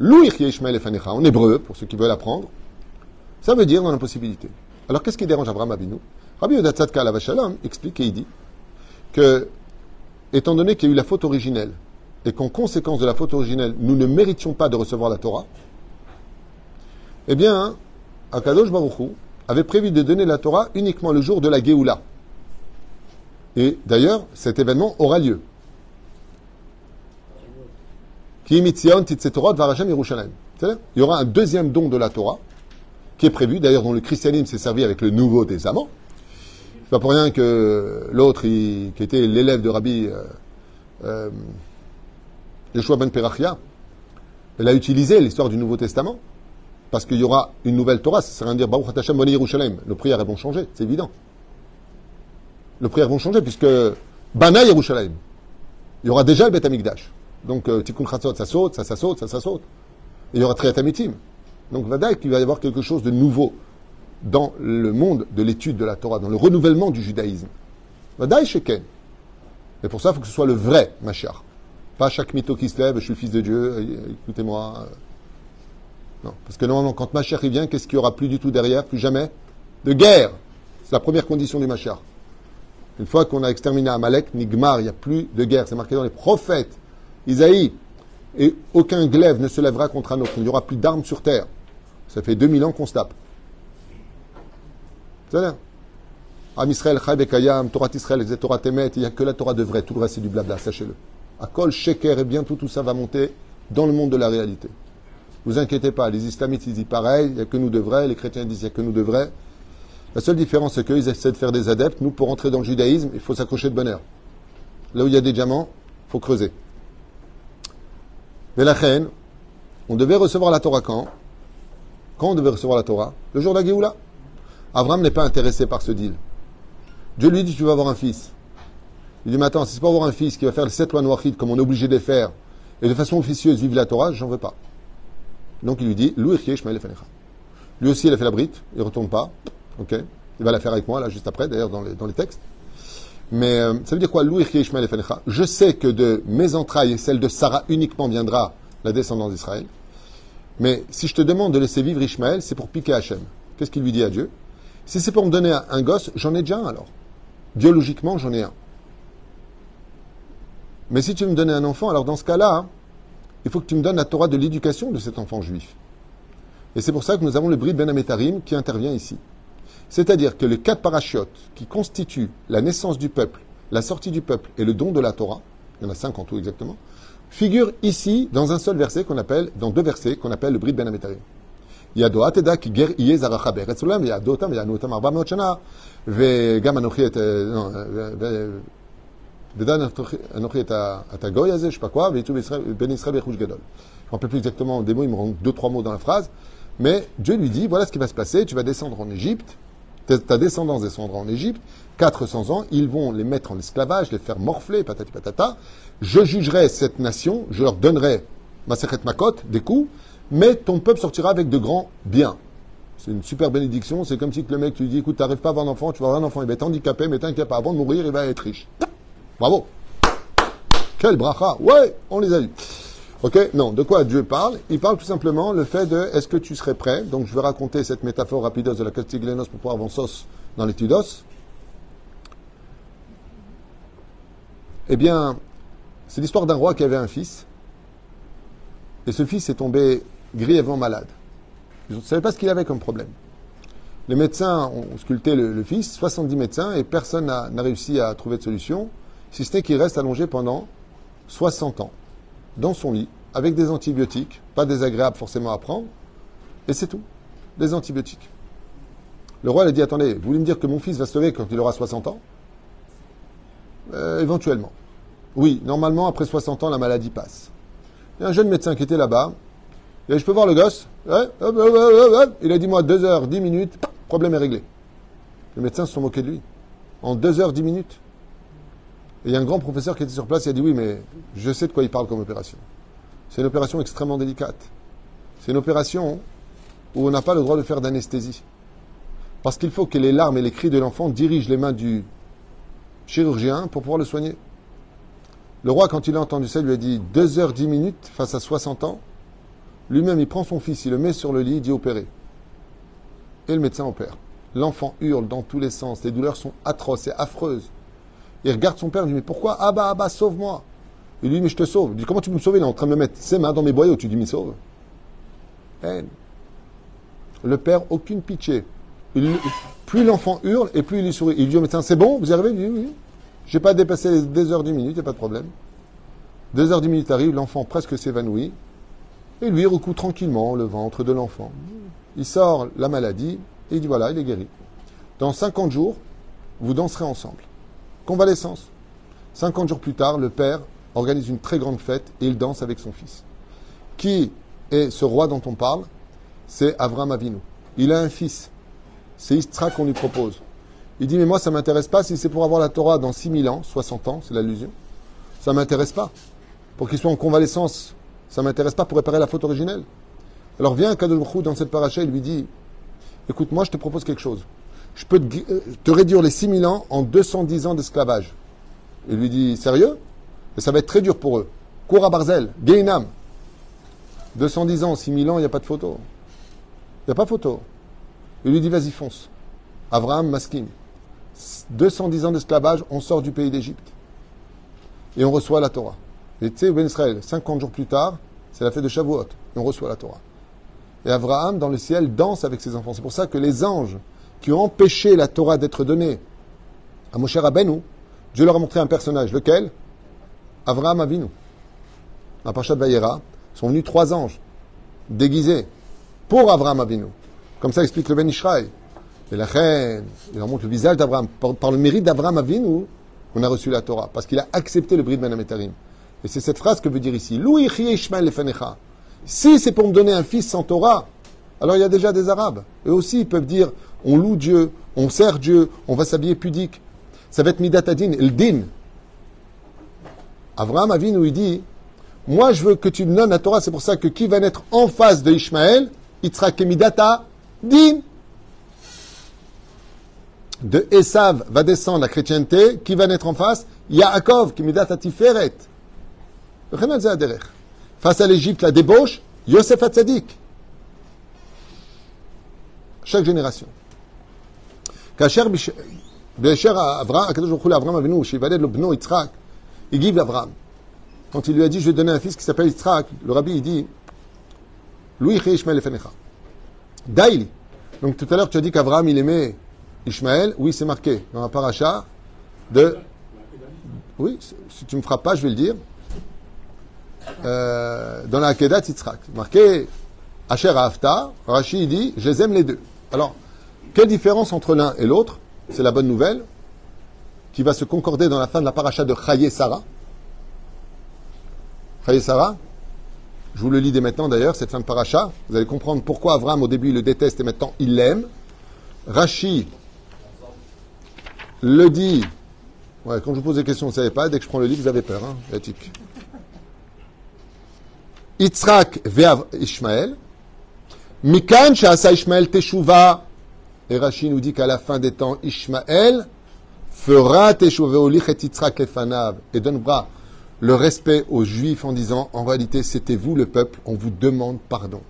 Ishmael et en hébreu, pour ceux qui veulent apprendre, ça veut dire dans l'impossibilité. Alors, qu'est-ce qui dérange Abraham Avinu? Rabbi Yodatzadka Lavashalam explique et il dit que, étant donné qu'il y a eu la faute originelle, et qu'en conséquence de la faute originelle, nous ne méritions pas de recevoir la Torah, eh bien, Akadosh Baruchou avait prévu de donner la Torah uniquement le jour de la Géoula. Et d'ailleurs, cet événement aura lieu. Il y aura un deuxième don de la Torah qui est prévu, d'ailleurs dont le christianisme s'est servi avec le Nouveau Testament. C'est pas pour rien que l'autre, qui était l'élève de Rabbi euh, euh, Yeshua ben Perachia, elle a utilisé l'histoire du Nouveau Testament parce qu'il y aura une nouvelle Torah. Ça sert à dire Baruch Hashem Yerushalayim. Nos prières vont changer, c'est évident. Nos prières vont changer puisque Bana Yerushalayim. Il y aura déjà le Bet Amikdash. Donc euh, Tikkun Chatzot, ça saute, ça, ça saute, ça, ça saute. Et il y aura Triatamitim. Donc Vadaï, il va y avoir quelque chose de nouveau dans le monde de l'étude de la Torah, dans le renouvellement du judaïsme. Vadaï Sheken. Et pour ça, il faut que ce soit le vrai Mashiach. Pas chaque mytho qui se lève, je suis fils de Dieu, euh, écoutez-moi. Non, parce que normalement, quand Mashiach vient, qu'est-ce qu'il n'y aura plus du tout derrière Plus jamais De guerre. C'est la première condition du Mashiach. Une fois qu'on a exterminé Amalek, Nigmar, il n'y a plus de guerre. C'est marqué dans les prophètes. Isaïe. Et aucun glaive ne se lèvera contre un autre. Il n'y aura plus d'armes sur terre. Ça fait 2000 ans qu'on se tape. C'est ça Am Israël, Torah Israël, Torah Temet, il n'y a que la Torah de vrai. Tout le reste, c'est du blabla, sachez-le à Kol, Sheker, et bientôt tout ça va monter dans le monde de la réalité. Vous inquiétez pas, les islamites ils disent pareil, il n'y a que nous de vrais, les chrétiens disent il n'y a que nous de vrais. La seule différence, c'est qu'ils essaient de faire des adeptes. Nous, pour entrer dans le judaïsme, il faut s'accrocher de bonheur. Là où il y a des diamants, il faut creuser. Mais la reine, on devait recevoir la Torah quand? Quand on devait recevoir la Torah? Le jour de la. Abraham n'est pas intéressé par ce deal. Dieu lui dit Tu vas avoir un fils. Il dit, mais attends, si c'est pour avoir un fils qui va faire les sept lois noachides comme on est obligé de les faire, et de façon officieuse vivre la Torah, j'en veux pas. Donc il lui dit, Lui aussi, il a fait la brite, il ne retourne pas. Ok? Il va la faire avec moi, là, juste après, d'ailleurs, dans les, dans les textes. Mais euh, ça veut dire quoi Je sais que de mes entrailles et celles de Sarah uniquement viendra la descendance d'Israël. Mais si je te demande de laisser vivre Ishmaël, c'est pour piquer Hachem. Qu'est-ce qu'il lui dit à Dieu? Si c'est pour me donner un gosse, j'en ai déjà un alors. Biologiquement, j'en ai un. Mais si tu me donnais un enfant, alors dans ce cas-là, il faut que tu me donnes la Torah de l'éducation de cet enfant juif. Et c'est pour ça que nous avons le Brit Ben Ametarim qui intervient ici. C'est-à-dire que les quatre parachutes qui constituent la naissance du peuple, la sortie du peuple et le don de la Torah, il y en a cinq en tout exactement, figurent ici dans un seul verset qu'on appelle, dans deux versets qu'on appelle le Brit Ben Ametarim. Il y a Doateda qui ger iye zaracha beretzulam, il y a Dotam, il y a Notam arba meot ve gam anochi et, je ne me rappelle plus exactement des mots, il me rend deux, trois mots dans la phrase. Mais Dieu lui dit, voilà ce qui va se passer, tu vas descendre en Égypte, ta descendance descendra en Égypte, 400 ans, ils vont les mettre en esclavage, les faire morfler, patati patata. Je jugerai cette nation, je leur donnerai ma makot, des coups, mais ton peuple sortira avec de grands biens. C'est une super bénédiction, c'est comme si le mec, lui dis, écoute, tu n'arrives pas à avoir un enfant, tu vas avoir un enfant, il va être handicapé, mais t'inquiète pas, avant de mourir, il va être riche. Bravo. Quel bracha. Ouais, on les a eus. Ok Non, de quoi Dieu parle? Il parle tout simplement le fait de est-ce que tu serais prêt? Donc je vais raconter cette métaphore rapidos de la Castiglenos pour pouvoir avancer dans l'étudos. Eh bien, c'est l'histoire d'un roi qui avait un fils. Et ce fils est tombé grièvement malade. Je ne savais pas ce qu'il avait comme problème. Les médecins ont sculpté le, le fils, 70 médecins, et personne n'a réussi à trouver de solution si ce n'est qu'il reste allongé pendant 60 ans, dans son lit, avec des antibiotiques, pas désagréables forcément à prendre, et c'est tout, des antibiotiques. Le roi lui dit, attendez, vous voulez me dire que mon fils va se lever quand il aura 60 ans? Euh, Éventuellement. Oui, normalement, après 60 ans, la maladie passe. Il y a un jeune médecin qui était là-bas. Il je peux voir le gosse? Il a dit, moi, 2 heures, 10 minutes, problème est réglé. Les médecins se sont moqués de lui. En 2 heures, 10 minutes. Et il y a un grand professeur qui était sur place, il a dit oui, mais je sais de quoi il parle comme opération. C'est une opération extrêmement délicate. C'est une opération où on n'a pas le droit de faire d'anesthésie. Parce qu'il faut que les larmes et les cris de l'enfant dirigent les mains du chirurgien pour pouvoir le soigner. Le roi, quand il a entendu ça, lui a dit 2 heures 10 minutes face à 60 ans. Lui-même, il prend son fils, il le met sur le lit, il dit opérer. Et le médecin opère. L'enfant hurle dans tous les sens, les douleurs sont atroces et affreuses. Il regarde son père, il dit Mais pourquoi? Ah bah, ah bah, sauve-moi Il lui dit Mais je te sauve. Il dit Comment tu peux me sauver? Il est en train de me mettre ses mains dans mes boyaux. Tu dis Mais sauve. Eh. Le père, aucune pitié. plus l'enfant hurle et plus il lui sourit. Il dit au médecin C'est bon? Vous y arrivez? Il dit Oui. Je n'ai pas dépassé les 2 heures 10 minutes, il n'y a pas de problème. 2 heures 10 minutes arrivent, l'enfant presque s'évanouit. Et lui recoue tranquillement le ventre de l'enfant. Il sort la maladie et il dit Voilà, il est guéri. Dans 50 jours, vous danserez ensemble. Convalescence. 50 jours plus tard, le père organise une très grande fête et il danse avec son fils. Qui est ce roi dont on parle? C'est Avram Avinu. Il a un fils. C'est Istra qu'on lui propose. Il dit, mais moi, ça m'intéresse pas si c'est pour avoir la Torah dans 6000 ans, 60 ans, c'est l'allusion. Ça m'intéresse pas. Pour qu'il soit en convalescence, ça m'intéresse pas pour réparer la faute originelle. Alors vient Kadosh dans cette paracha et lui dit, écoute, moi, je te propose quelque chose je peux euh, te, réduire les 6000 ans en 210 ans d'esclavage. Il lui dit, sérieux? Mais ça va être très dur pour eux. Cours à Barzel, Gainam. 210 ans, 6000 ans, il n'y a pas de photo. Il n'y a pas photo. Il lui dit, vas-y, fonce. Abraham Maskim. 210 ans d'esclavage, on sort du pays d'Égypte. Et on reçoit la Torah. Et tu sais, Ben Israël, 50 jours plus tard, c'est la fête de Shavuot. Et on reçoit la Torah. Et Abraham, dans le ciel, danse avec ses enfants. C'est pour ça que les anges qui ont empêché la Torah d'être donnée à Moshe Rabbeinu, Dieu leur a montré un personnage. Lequel? Avraham Avinu. À Parashat Vayera, sont venus trois anges, déguisés, pour Avraham Avinu. Comme ça explique le Ben Ishraï. Et la reine, il leur montre le visage d'Avraham. Par, le mérite d'Avraham Avinu, on a reçu la Torah, parce qu'il a accepté le bris de Ben Et c'est cette phrase que veut dire ici. Si c'est pour me donner un fils sans Torah, alors il y a déjà des Arabes. Eux aussi, ils peuvent dire on loue Dieu, on sert Dieu, on va s'habiller pudique. Ça va être Midatadin, el din. Abraham Avinu, il dit Moi, je veux que tu me donnes la Torah, c'est pour ça que qui va naître en face de Ishmaël, il sera Midata din. De Esav va descendre la chrétienté, qui va naître en face? Yaakov, qui Midata Tiferet. Face à l'Égypte, la débauche, Yosef Hatzadik. Chaque génération. כאשר Bécher Abraham, Akadosh Baruch Hu, Abraham Avinu, Shivaled le bno Yitzhak, il give Abraham. Quand il lui a dit, je vais donner un fils qui s'appelle Yitzhak, le rabbi, il dit, Louis Ishmael Efenecha. Daili. Donc tout à l'heure, tu as dit qu'Abraham, il aimait Ishmael. Oui, c'est marqué dans la paracha de. Oui, si tu ne me frappes pas, je vais le dire. Euh, dans la Kedat Yitzhak. Marqué Asher Hafta, Rashi dit, je les aime les deux. Alors, quelle différence entre l'un et l'autre? C'est la bonne nouvelle qui va se concorder dans la fin de la paracha de Chaye Sarah. Chaye Sarah, je vous le lis dès maintenant d'ailleurs, cette fin de paracha. Vous allez comprendre pourquoi Avram au début il le déteste et maintenant il l'aime. Rashi le dit. Ouais, quand je vous pose des questions, vous ne savez pas. Dès que je prends le livre, vous avez peur. Hein, ve'av Ishmael. Mikan Ishmael teshuva et Rashi nous dit qu'à la fin des temps, Ishmaël fera et donnera le respect aux Juifs en disant en réalité, c'était vous le peuple, on vous demande pardon.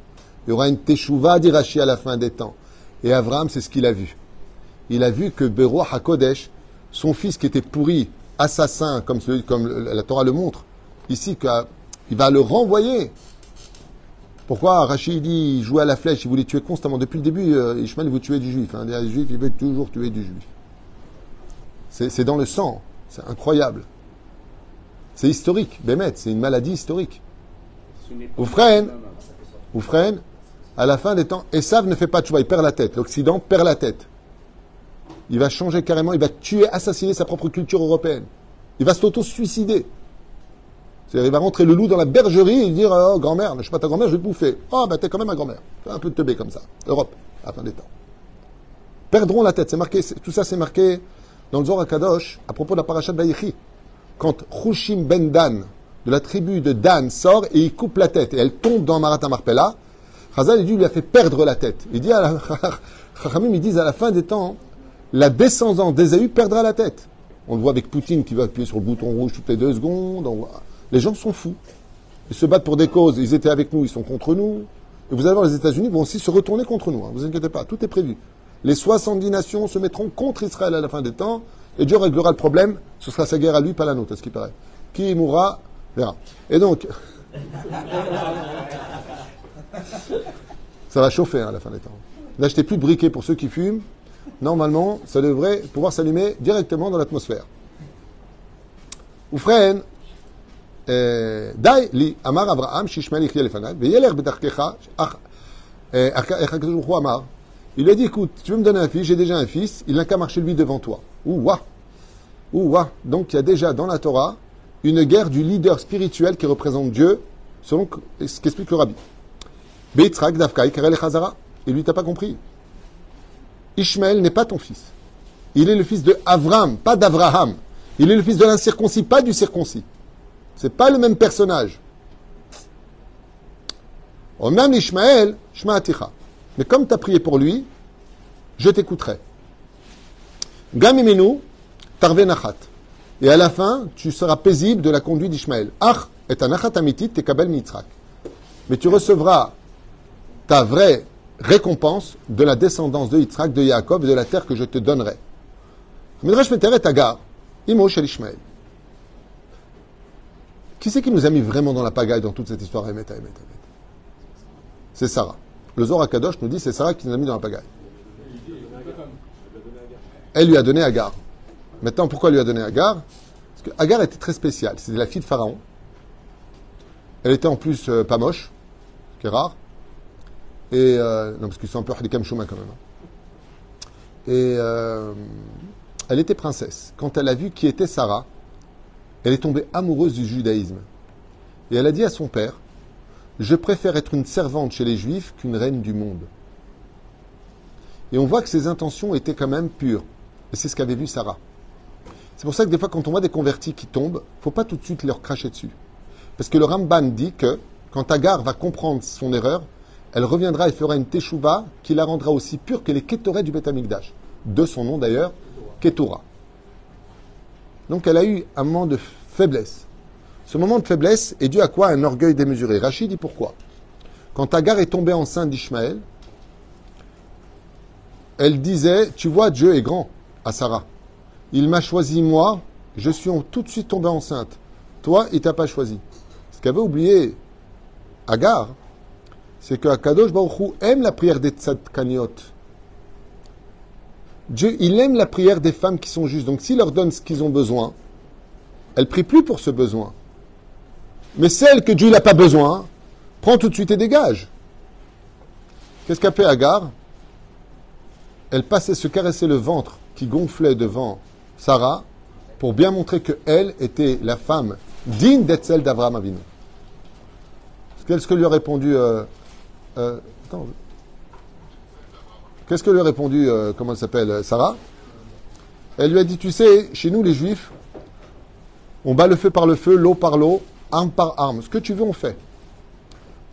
Il y aura une teshuva, dit à la fin des temps. Et Abraham, c'est ce qu'il a vu. Il a vu que Beroua HaKodesh, son fils qui était pourri, assassin, comme, comme la Torah le montre, ici, il va le renvoyer pourquoi Rachid dit jouait à la flèche, il voulait tuer constamment. Depuis le début, euh, Ishmael veut tuer du juif. Hein. Les il veut toujours tuer du juif. C'est dans le sang. C'est incroyable. C'est historique. Bémet, c'est une maladie historique. Oufren, Oufren, à la fin des temps, Esav ne fait pas choix, il perd la tête. L'Occident perd la tête. Il va changer carrément, il va tuer, assassiner sa propre culture européenne. Il va s'auto-suicider. C'est-à-dire, il va rentrer le loup dans la bergerie et dire Oh, grand-mère, je suis pas ta grand-mère, je vais te bouffer. Oh, ben, t'es quand même ma grand-mère. Un peu de teubé comme ça. Europe, à la fin des temps. Perdront la tête. C'est marqué, tout ça, c'est marqué dans le Zohar Kadosh à propos de la paracha de quand Hushim ben Dan, de la tribu de Dan, sort et il coupe la tête et elle tombe dans Marat Marpella, Chazal, lui a fait perdre la tête. Il dit à la, ils disent à la fin des temps, la descendance d'Ésaü perdra la tête. On le voit avec Poutine qui va appuyer sur le bouton rouge toutes les deux secondes. Les gens sont fous. Ils se battent pour des causes. Ils étaient avec nous, ils sont contre nous. Et vous allez voir, les États-Unis vont aussi se retourner contre nous. Hein. Vous inquiétez pas, tout est prévu. Les 70 nations se mettront contre Israël à la fin des temps. Et Dieu réglera le problème. Ce sera sa guerre à lui, pas la nôtre, à ce qui paraît. Qui mourra, verra. Et donc. ça va chauffer hein, à la fin des temps. N'achetez plus de briquets pour ceux qui fument. Normalement, ça devrait pouvoir s'allumer directement dans l'atmosphère. Oufren, euh, Dai li amar Abraham shishmael ichya lefanai veyeler bedarkecha euh, amar. Il lui a dit, écoute, tu veux me donner un fils, j'ai déjà un fils, il n'a qu'à marcher lui devant toi. Ouah Ouah Donc il y a déjà dans la Torah une guerre du leader spirituel qui représente Dieu, selon ce qu'explique le rabbi. Beitzrak davkai karel chazara. Et lui, t'as pas compris. Ishmaël n'est pas ton fils. Il est le fils de Avram, pas d'Avraham. Il est le fils de l'incirconcis, pas du circoncis. C'est pas le même personnage. Onam Ishmaël, Shma'aticha. Mais comme tu as prié pour lui, je t'écouterai. Gamimenu, tarve nachat. Et à la fin, tu seras paisible de la conduite d'Ishmaël. Ach, et un achat amitit, kabel mitzrak. Mais tu recevras ta vraie récompense de la descendance de Yitzhak, de Yaakov et de la terre que je te donnerai. Agar, Imo Ishmael. Qui c'est qui nous a mis vraiment dans la pagaille dans toute cette histoire C'est Sarah. Le Zohar Kadosh nous dit c'est Sarah qui nous a mis dans la pagaille. Elle lui a donné Agar. Maintenant, pourquoi elle lui a donné Agar? Parce que Agar était très spéciale. C'était la fille de Pharaon. Elle était en plus euh, pas moche, ce qui est rare. Et, euh, non, parce qu'ils sont un peu Hadikam Shuma quand même. Hein. Et euh, elle était princesse. Quand elle a vu qui était Sarah, elle est tombée amoureuse du judaïsme. Et elle a dit à son père Je préfère être une servante chez les juifs qu'une reine du monde. Et on voit que ses intentions étaient quand même pures. Et c'est ce qu'avait vu Sarah. C'est pour ça que des fois, quand on voit des convertis qui tombent, faut pas tout de suite leur cracher dessus. Parce que le Ramban dit que quand Agar va comprendre son erreur, elle reviendra et fera une teshuva qui la rendra aussi pure que les Ketorets du Beth Amikdash. De son nom d'ailleurs, Ketura. Donc elle a eu un moment de faiblesse. Ce moment de faiblesse est dû à quoi? Un orgueil démesuré. Rachid dit pourquoi? Quand Agar est tombée enceinte d'Ishmaël, elle disait Tu vois, Dieu est grand à Sarah. Il m'a choisi moi, je suis tout de suite tombée enceinte. Toi, il t'a pas choisi. Ce qu'avait oublié Agar, c'est que Akadosh Baruch aime la prière des tzadkaniot. Dieu, il aime la prière des femmes qui sont justes. Donc s'il leur donne ce qu'ils ont besoin, elles prient plus pour ce besoin. Mais celle que Dieu n'a pas besoin, prend tout de suite et dégage. Qu'est-ce qu'a fait Agar? Elle passait se caresser le ventre qui gonflait devant Sarah pour bien montrer que elle était la femme digne d'être celle d'Abraham Avinu. Qu'est-ce que lui a répondu euh, euh, Qu'est-ce que lui a répondu, euh, comment elle s'appelle, euh, Sarah? Elle lui a dit, tu sais, chez nous les juifs, on bat le feu par le feu, l'eau par l'eau, arme par arme. Ce que tu veux, on fait.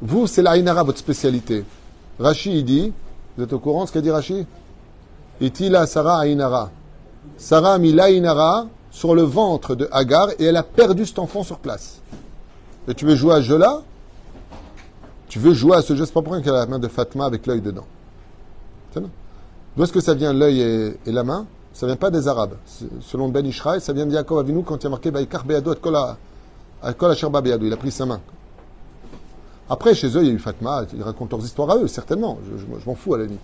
Vous, c'est la votre spécialité. Rashi, il dit, vous êtes au courant de ce qu'a dit Rashi Itila Sarah Ainara. Sarah a mis l'Ainara sur le ventre de Hagar et elle a perdu cet enfant sur place. Et tu veux jouer à ce jeu-là? Tu veux jouer à ce jeu, c'est pas pour la main de Fatma avec l'œil dedans. D'où est-ce que ça vient l'œil et, la main? Ça vient pas des Arabes. Selon Ben Ishraï, ça vient de Yaakov Avinu quand il a marqué Baïkar Beado. Il a pris sa main. Après, chez eux, il y a eu Fatma, ils racontent leurs histoires à eux, certainement. Je, m'en fous à la limite.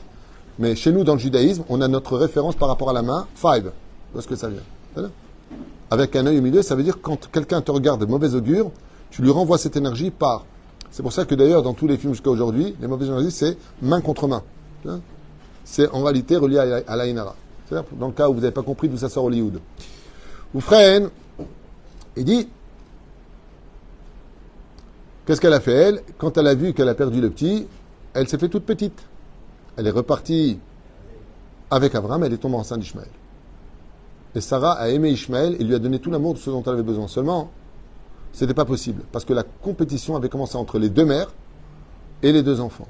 Mais chez nous, dans le judaïsme, on a notre référence par rapport à la main, five. D'où est-ce que ça vient? Avec un œil au milieu, ça veut dire quand quelqu'un te regarde de mauvais augure, tu lui renvoies cette énergie par c'est pour ça que d'ailleurs, dans tous les films jusqu'à aujourd'hui, les mauvais journalistes, c'est main contre main. C'est en réalité relié à, la Inara. Dans le cas où vous n'avez pas compris d'où ça sort Hollywood. Oufren, il dit, qu'est-ce qu'elle a fait elle? Quand elle a vu qu'elle a perdu le petit, elle s'est fait toute petite. Elle est repartie avec Abraham, elle est tombée enceinte d'Ishmaël. et Sarah a aimé Ishmaël et lui a donné tout l'amour de ce dont elle avait besoin. Seulement, ce n'était pas possible parce que la compétition avait commencé entre les deux mères et les deux enfants.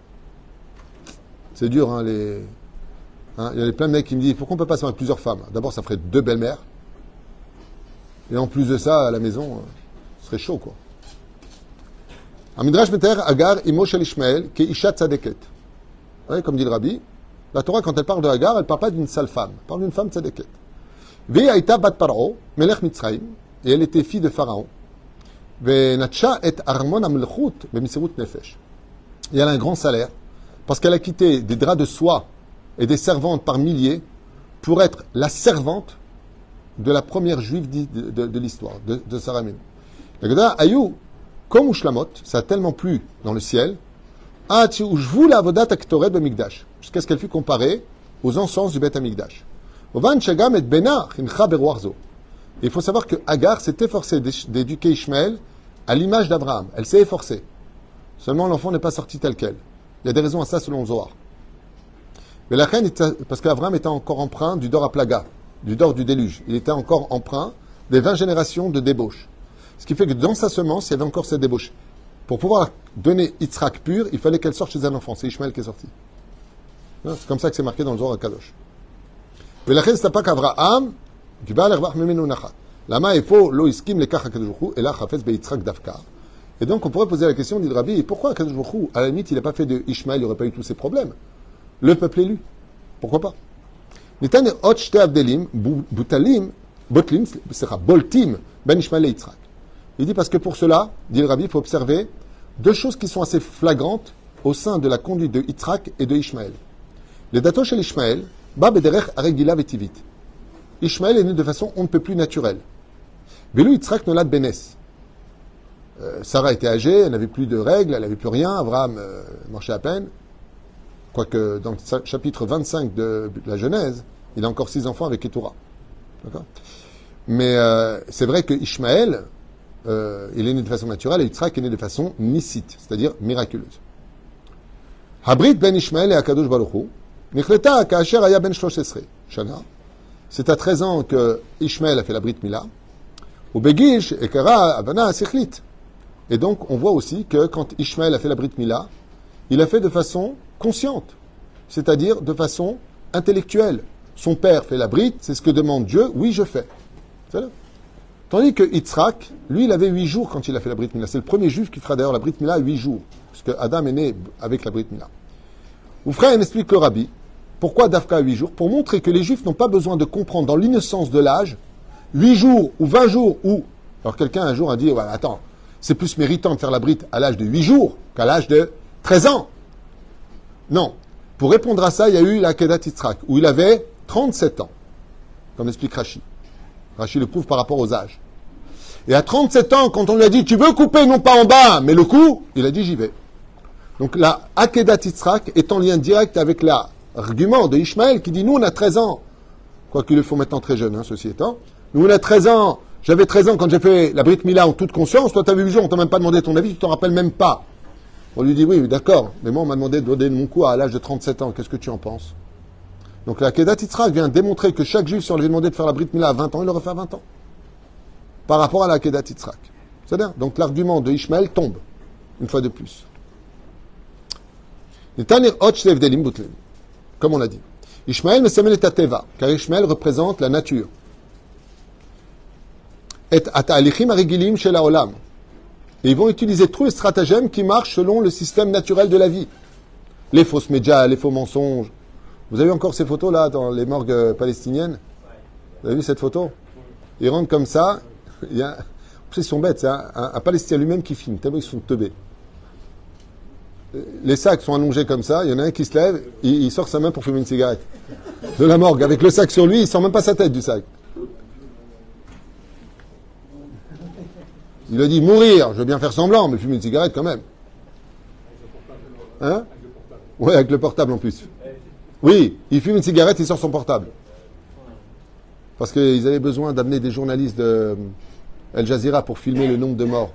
C'est dur, hein, les. Hein, il y a plein de mecs qui me disent pourquoi on peut pas se avec plusieurs femmes? D'abord, ça ferait deux belles-mères. Et en plus de ça, à la maison, euh, ce serait chaud, quoi. Amidrash Meter Agar Imo Ishmael Ke Isha Tzadeket. Comme dit le rabbi, la Torah, quand elle parle de Agar, elle ne parle pas d'une sale femme, elle parle d'une femme Tzadeket. Ve'aita bat Paro, Melech et elle était fille de Pharaon. Et Armon Bemisirut Nefesh. Et elle a un grand salaire, parce qu'elle a quitté des draps de soie et des servantes par milliers pour être la servante de la première juive de, de, de l'histoire, de, de Sarah Gada, Ayou, comme Ushlamot, ça a tellement plu dans le ciel, Ah, jusqu'à ce qu'elle fût comparée aux encens du Bet Amigdash. Il faut savoir que Agar s'est efforcée d'éduquer Ishmael à l'image d'Abraham. Elle s'est efforcée. Seulement l'enfant n'est pas sorti tel quel. Il y a des raisons à ça selon Zohar. Mais la reine, parce qu'Abraham était encore emprunt du Dor à Plaga, du Dor du déluge. Il était encore emprunt des 20 générations de débauche. Ce qui fait que dans sa semence, il y avait encore cette débauche. Pour pouvoir donner Yitzhak pur, il fallait qu'elle sorte chez un enfant. C'est Ishmael qui est sorti. C'est comme ça que c'est marqué dans le Zohar à Kadosh. Mais la reine, c'est pas qu'Abraham, qui va Lama, il faut lo iskim le et là, chafetz beyitzhak dafka. Et donc, on pourrait poser la question, dit le rabbi, pourquoi Kadosh à la limite, il n'a pas fait de Ishmael, il n'y aurait pas eu tous ces problèmes? Le peuple élu. Pourquoi pas? Ben et. Il dit parce que pour cela, dit le rabbi, il faut observer deux choses qui sont assez flagrantes au sein de la conduite de Yitzhak et de Ishmael. Les datos chez l'Ishmael, Bab aregila vetivit. Ishmael est né de façon on ne peut plus naturelle. Velu Yitzhak nolad benes. Euh, Sarah était âgée, elle n'avait plus de règles, elle n'avait plus rien. Abraham euh, marchait à peine. Quoique dans le chapitre 25 de, la Genèse, il a encore six enfants avec Keturah. D'accord? Mais euh, c'est vrai que Ishmael, euh, il est né de façon naturelle et Yitzhak est né de façon nicite, c'est-à-dire miraculeuse. Habrit ben Ishmael et Akadosh Baruch Nichleta Kaasher Aya ben Shana. C'est à 13 ans que Ishmael a fait la Brit Mila. Ou Begish et Kara Abana. Et donc, on voit aussi que quand Ishmael a fait la Brit Mila, il a fait de façon consciente, c'est-à-dire de façon intellectuelle. Son père fait la Brit, c'est ce que demande Dieu, oui, je fais. Tandis que Yitzhak, lui, il avait huit jours quand il a fait la Brit Mila. C'est le premier juif qui fera d'ailleurs la Brit Mila à huit jours, puisque Adam est né avec la Brit Mila. Ou frère, il explique le rabbi, pourquoi Dafka à huit jours? Pour montrer que les juifs n'ont pas besoin de comprendre dans l'innocence de l'âge, huit jours ou vingt jours ou... Alors quelqu'un un jour a dit, voilà, attends, c'est plus méritant de faire la Brit à l'âge de huit jours qu'à l'âge de 13 ans. Non. Pour répondre à ça, il y a eu la Kedat où il avait 37 ans, comme explique Rashi. Rashi le prouve par rapport aux âges. Et à 37 ans, quand on lui a dit, tu veux couper non pas en bas, mais le cou, il a dit, j'y vais. Donc la Akedat Yitzhak est en lien direct avec l'argument de Ishmael qui dit, nous on a 13 ans. Quoi qu'il le faut maintenant très jeune, hein, ceci étant. Nous on a 13 ans. J'avais 13 ans quand j'ai fait la Brit Mila en toute conscience. Toi, tu avais 8 jours, on t'a même pas demandé ton avis, tu t'en rappelles même pas. On lui dit, oui, d'accord. Mais moi, on m'a demandé de donner mon coup à l'âge de 37 ans. Qu'est-ce que tu en penses? Donc la Kedat Yitzhak vient démontrer que chaque juif, si on lui demandé de faire la Brit Mila à 20 ans, il aurait fait à 20 ans par rapport à la Kedat Yitzhak. C'est-à-dire, donc l'argument de Ishmael tombe, une fois de plus. Comme on l'a dit. Ishmael me teva, car Ishmael représente la nature. Et chez la olam. Et ils vont utiliser tous les stratagèmes qui marchent selon le système naturel de la vie. Les fausses médias, les faux mensonges. Vous avez encore ces photos là dans les morgues palestiniennes? Vous avez vu cette photo? Ils rentrent comme ça, il y a, ils sont bêtes, c'est un, Palestinien lui-même qui filme, tellement ils sont teubés. Les sacs sont allongés comme ça, il y en a un qui se lève, il, sort sa main pour fumer une cigarette. De la morgue, avec le sac sur lui, il sort même pas sa tête du sac. Il a dit mourir, je veux bien faire semblant, mais fumer une cigarette quand même. Hein? Oui, avec le portable en plus. Oui, il fume une cigarette, il sort son portable. Parce qu'ils avaient besoin d'amener des journalistes de, Al Jazeera pour filmer le nombre de morts.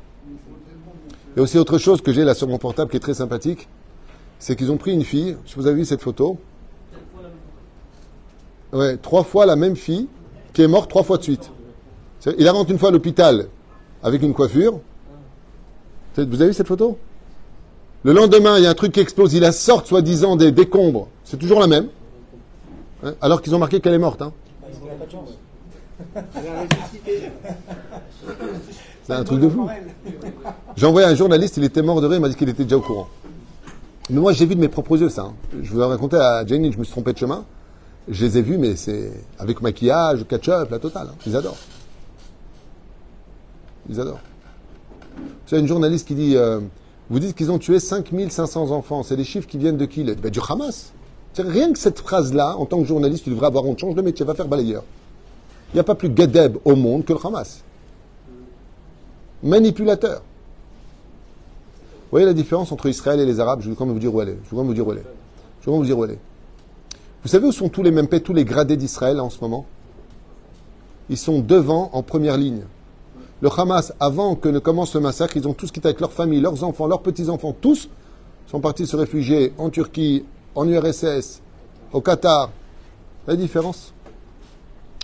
Et aussi autre chose que j'ai là sur mon portable qui est très sympathique, c'est qu'ils ont pris une fille, si vous avez vu cette photo, ouais, trois fois la même fille, qui est mort trois fois de suite. Il rentré une fois à l'hôpital avec une coiffure. Vous avez vu cette photo? Le lendemain, il y a un truc qui explose, il a sorte soi-disant des décombres. C'est toujours la même. Hein, alors qu'ils ont marqué qu'elle est morte. Hein. C'est un truc de fou. J'ai envoyé un journaliste, il était mort de rire, il m'a dit qu'il était déjà au courant. Moi, j'ai vu de mes propres yeux ça. Hein. Je vous ai raconté à Jenny, je me suis trompé de chemin. Je les ai vus, mais c'est avec maquillage, ketchup, la totale. Hein. Ils adorent. Ils adorent. C'est une journaliste qui dit euh, Vous dites qu'ils ont tué 5500 enfants. C'est des chiffres qui viennent de qui ben, Du Hamas. Rien que cette phrase-là, en tant que journaliste, tu devrais avoir honte. Change de métier, va faire balayeur. Il n'y a pas plus gadeb au monde que le Hamas. Manipulateur. Vous voyez la différence entre Israël et les Arabes? Je vais quand vous dire où elle est. Je vais vous dire où elle est. Je vais vous dire où elle est. Vous savez où sont tous les mêmes tous les gradés d'Israël en ce moment? Ils sont devant, en première ligne. Le Hamas, avant que ne commence le massacre, ils ont tous quitté avec leurs familles, leurs enfants, leurs petits-enfants, tous sont partis se réfugier en Turquie, en URSS, au Qatar. La différence?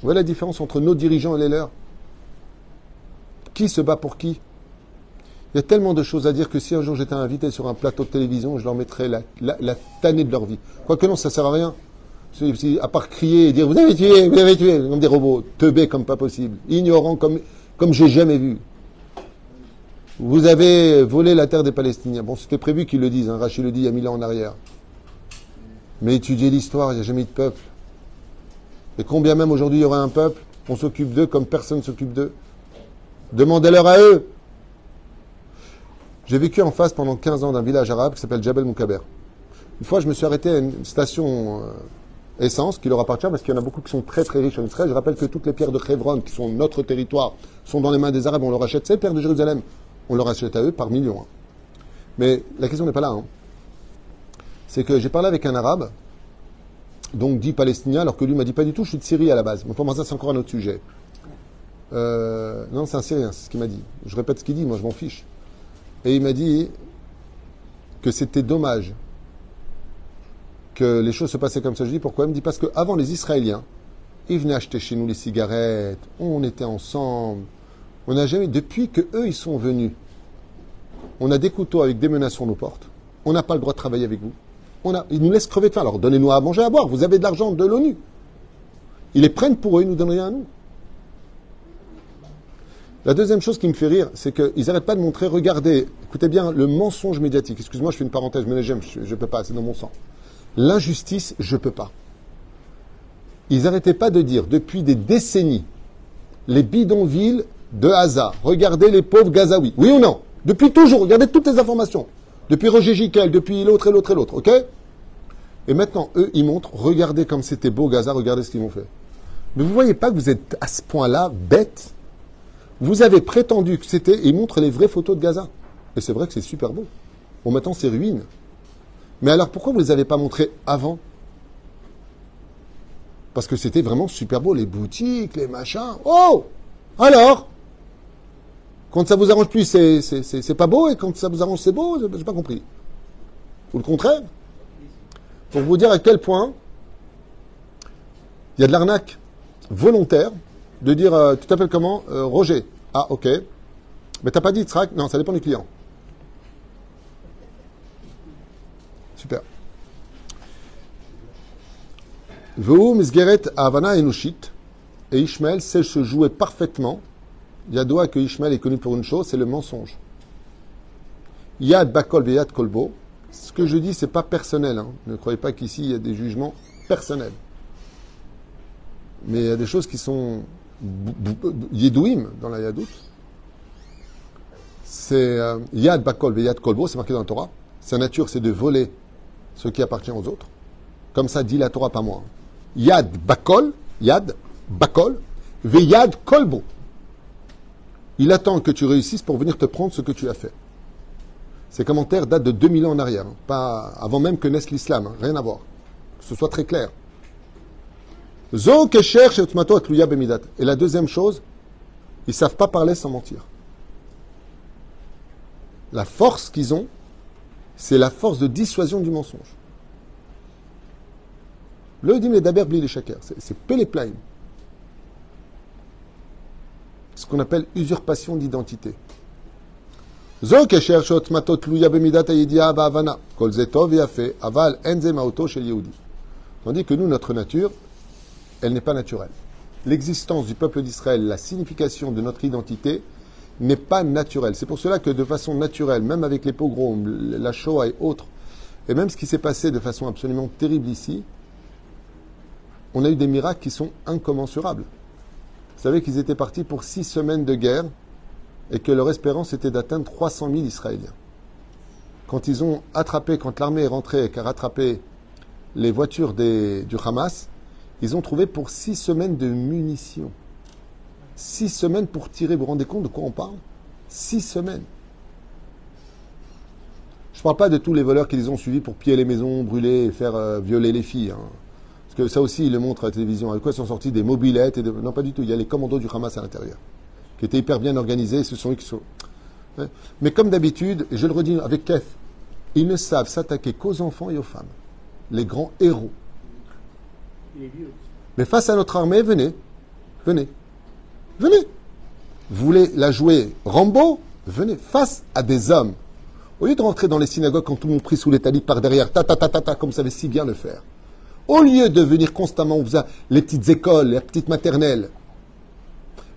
Vous voyez la différence entre nos dirigeants et les leurs? Qui se bat pour qui? Il y a tellement de choses à dire que si un jour j'étais invité sur un plateau de télévision, je leur mettrais la, tannée de leur vie. Quoique non, ça sert à rien. À part crier et dire vous avez tué, vous avez tué, comme des robots, teubés comme pas possible, ignorants comme, comme j'ai jamais vu. Vous avez volé la terre des Palestiniens. Bon, c'était prévu qu'ils le disent, hein. Rachid le dit il y a mille ans en arrière. Mais étudiez l'histoire, il n'y a jamais eu de peuple. Et combien même aujourd'hui il y aurait un peuple, on s'occupe d'eux comme personne ne s'occupe d'eux. Demandez-leur à eux. J'ai vécu en face pendant 15 ans d'un village arabe qui s'appelle Jabal Moukaber. Une fois, je me suis arrêté à une station euh, essence qui leur appartient parce qu'il y en a beaucoup qui sont très très riches en Israël. Je rappelle que toutes les pierres de Hebron qui sont notre territoire sont dans les mains des Arabes. On leur achète ces pierres de Jérusalem. On leur achète à eux par millions. Hein. Mais la question n'est pas là. Hein c'est que j'ai parlé avec un arabe, donc dit palestinien, alors que lui m'a dit pas du tout, je suis de Syrie à la base. Mais moi, ça, c'est encore un autre sujet. Euh, non, c'est un Syrien, c'est ce qu'il m'a dit. Je répète ce qu'il dit, moi je m'en fiche. Et il m'a dit que c'était dommage que les choses se passaient comme ça. Je dis pourquoi? Il me dit parce qu'avant les Israéliens, ils venaient acheter chez nous les cigarettes, on était ensemble. On n'a jamais, depuis que eux ils sont venus, on a des couteaux avec des menaces sur nos portes. On n'a pas le droit de travailler avec vous ils nous laissent crever de faim. Alors donnez-nous à manger, à boire. Vous avez de l'argent de l'ONU. Ils les prennent pour eux, ils nous donnent rien à nous. La deuxième chose qui me fait rire, c'est qu'ils n'arrêtent pas de montrer, regardez, écoutez bien, le mensonge médiatique. Excuse-moi, je fais une parenthèse, mais je ne peux pas, c'est dans mon sang. L'injustice, je ne peux pas. Ils n'arrêtaient pas de dire, depuis des décennies, les bidonvilles de hasard. Regardez les pauvres Gazaouis. Oui ou non? Depuis toujours, regardez toutes les informations. Depuis Roger Giquel, depuis l'autre et l'autre et l'autre, ok? Et maintenant, eux, ils montrent, regardez comme c'était beau Gaza, regardez ce qu'ils m'ont fait. Mais vous ne voyez pas que vous êtes à ce point-là bête? Vous avez prétendu que c'était, ils montrent les vraies photos de Gaza. Et c'est vrai que c'est super beau. Bon, maintenant, c'est ruine. Mais alors, pourquoi vous ne les avez pas montrés avant? Parce que c'était vraiment super beau, les boutiques, les machins. Oh Alors? Quand ça vous arrange plus, c'est pas beau, et quand ça vous arrange, c'est beau, j'ai pas compris. Ou le contraire? Pour vous dire à quel point il y a de l'arnaque volontaire de dire euh, tu t'appelles comment? Euh, Roger. Ah ok. Mais t'as pas dit track Non, ça dépend du client. Super. Et Ishmael sait se jouer parfaitement Yadoua que Ishmael est connu pour une chose, c'est le mensonge. Yad Bakol Yad Kolbo. Ce que je dis, c'est pas personnel. Hein. Ne croyez pas qu'ici il y a des jugements personnels. Mais il y a des choses qui sont yedouim dans la yadout. C'est euh, Yad Bakol Yad Kolbo, c'est marqué dans la Torah. Sa nature, c'est de voler ce qui appartient aux autres. Comme ça dit la Torah, pas moi. Yad Bakol, Yad Bakol, Yad Kolbo. Il attend que tu réussisses pour venir te prendre ce que tu as fait. Ces commentaires datent de 2000 ans en arrière, hein. pas avant même que naisse l'islam, hein. rien à voir. Que ce soit très clair. Et la deuxième chose, ils savent pas parler sans mentir. La force qu'ils ont, c'est la force de dissuasion du mensonge. Le dim les daber bli les c'est péléplaim. ce qu'on appelle usurpation d'identité. Zo kesher שעוצמתו תלויה במידת הידיעה וההבנה. כל זה טוב ויפה, אבל אין זה מהותו של יהודי. Tandis que nous, notre nature, elle n'est pas naturelle. L'existence du peuple d'Israël, la signification de notre identité, n'est pas naturelle. C'est pour cela que de façon naturelle, même avec les pogroms, la Shoah et autres, et même ce qui s'est passé de façon absolument terrible ici, on a eu des miracles qui sont incommensurables. Vous savez qu'ils étaient partis pour six semaines de guerre et que leur espérance était d'atteindre 300 000 Israéliens. Quand ils ont attrapé, quand l'armée est rentrée et qu'a rattrapé les voitures du Hamas, ils ont trouvé pour six semaines de munitions. Six semaines pour tirer, vous vous rendez compte de quoi on parle? Six semaines. Je ne parle pas de tous les voleurs qui les ont suivis pour piller les maisons, brûler et faire euh, violer les filles. hein. Parce que ça aussi, ils le montrent à la télévision. Avec quoi sont sortis des mobilettes et de... Non, pas du tout. Il y a les commandos du Hamas à l'intérieur, qui étaient hyper bien organisés. Ce sont eux qui sont... Ouais. Mais comme d'habitude, je le redis avec Kef, ils ne savent s'attaquer qu'aux enfants et aux femmes. Les grands héros. Mais face à notre armée, venez. Venez. Venez. Vous voulez la jouer Rambo Venez. Face à des hommes. Au lieu de rentrer dans les synagogues quand tout le monde prie sous les talibs par derrière, ta ta ta ta comme vous savez si bien le faire. Au lieu de venir constamment, on les petites écoles, les petites maternelles.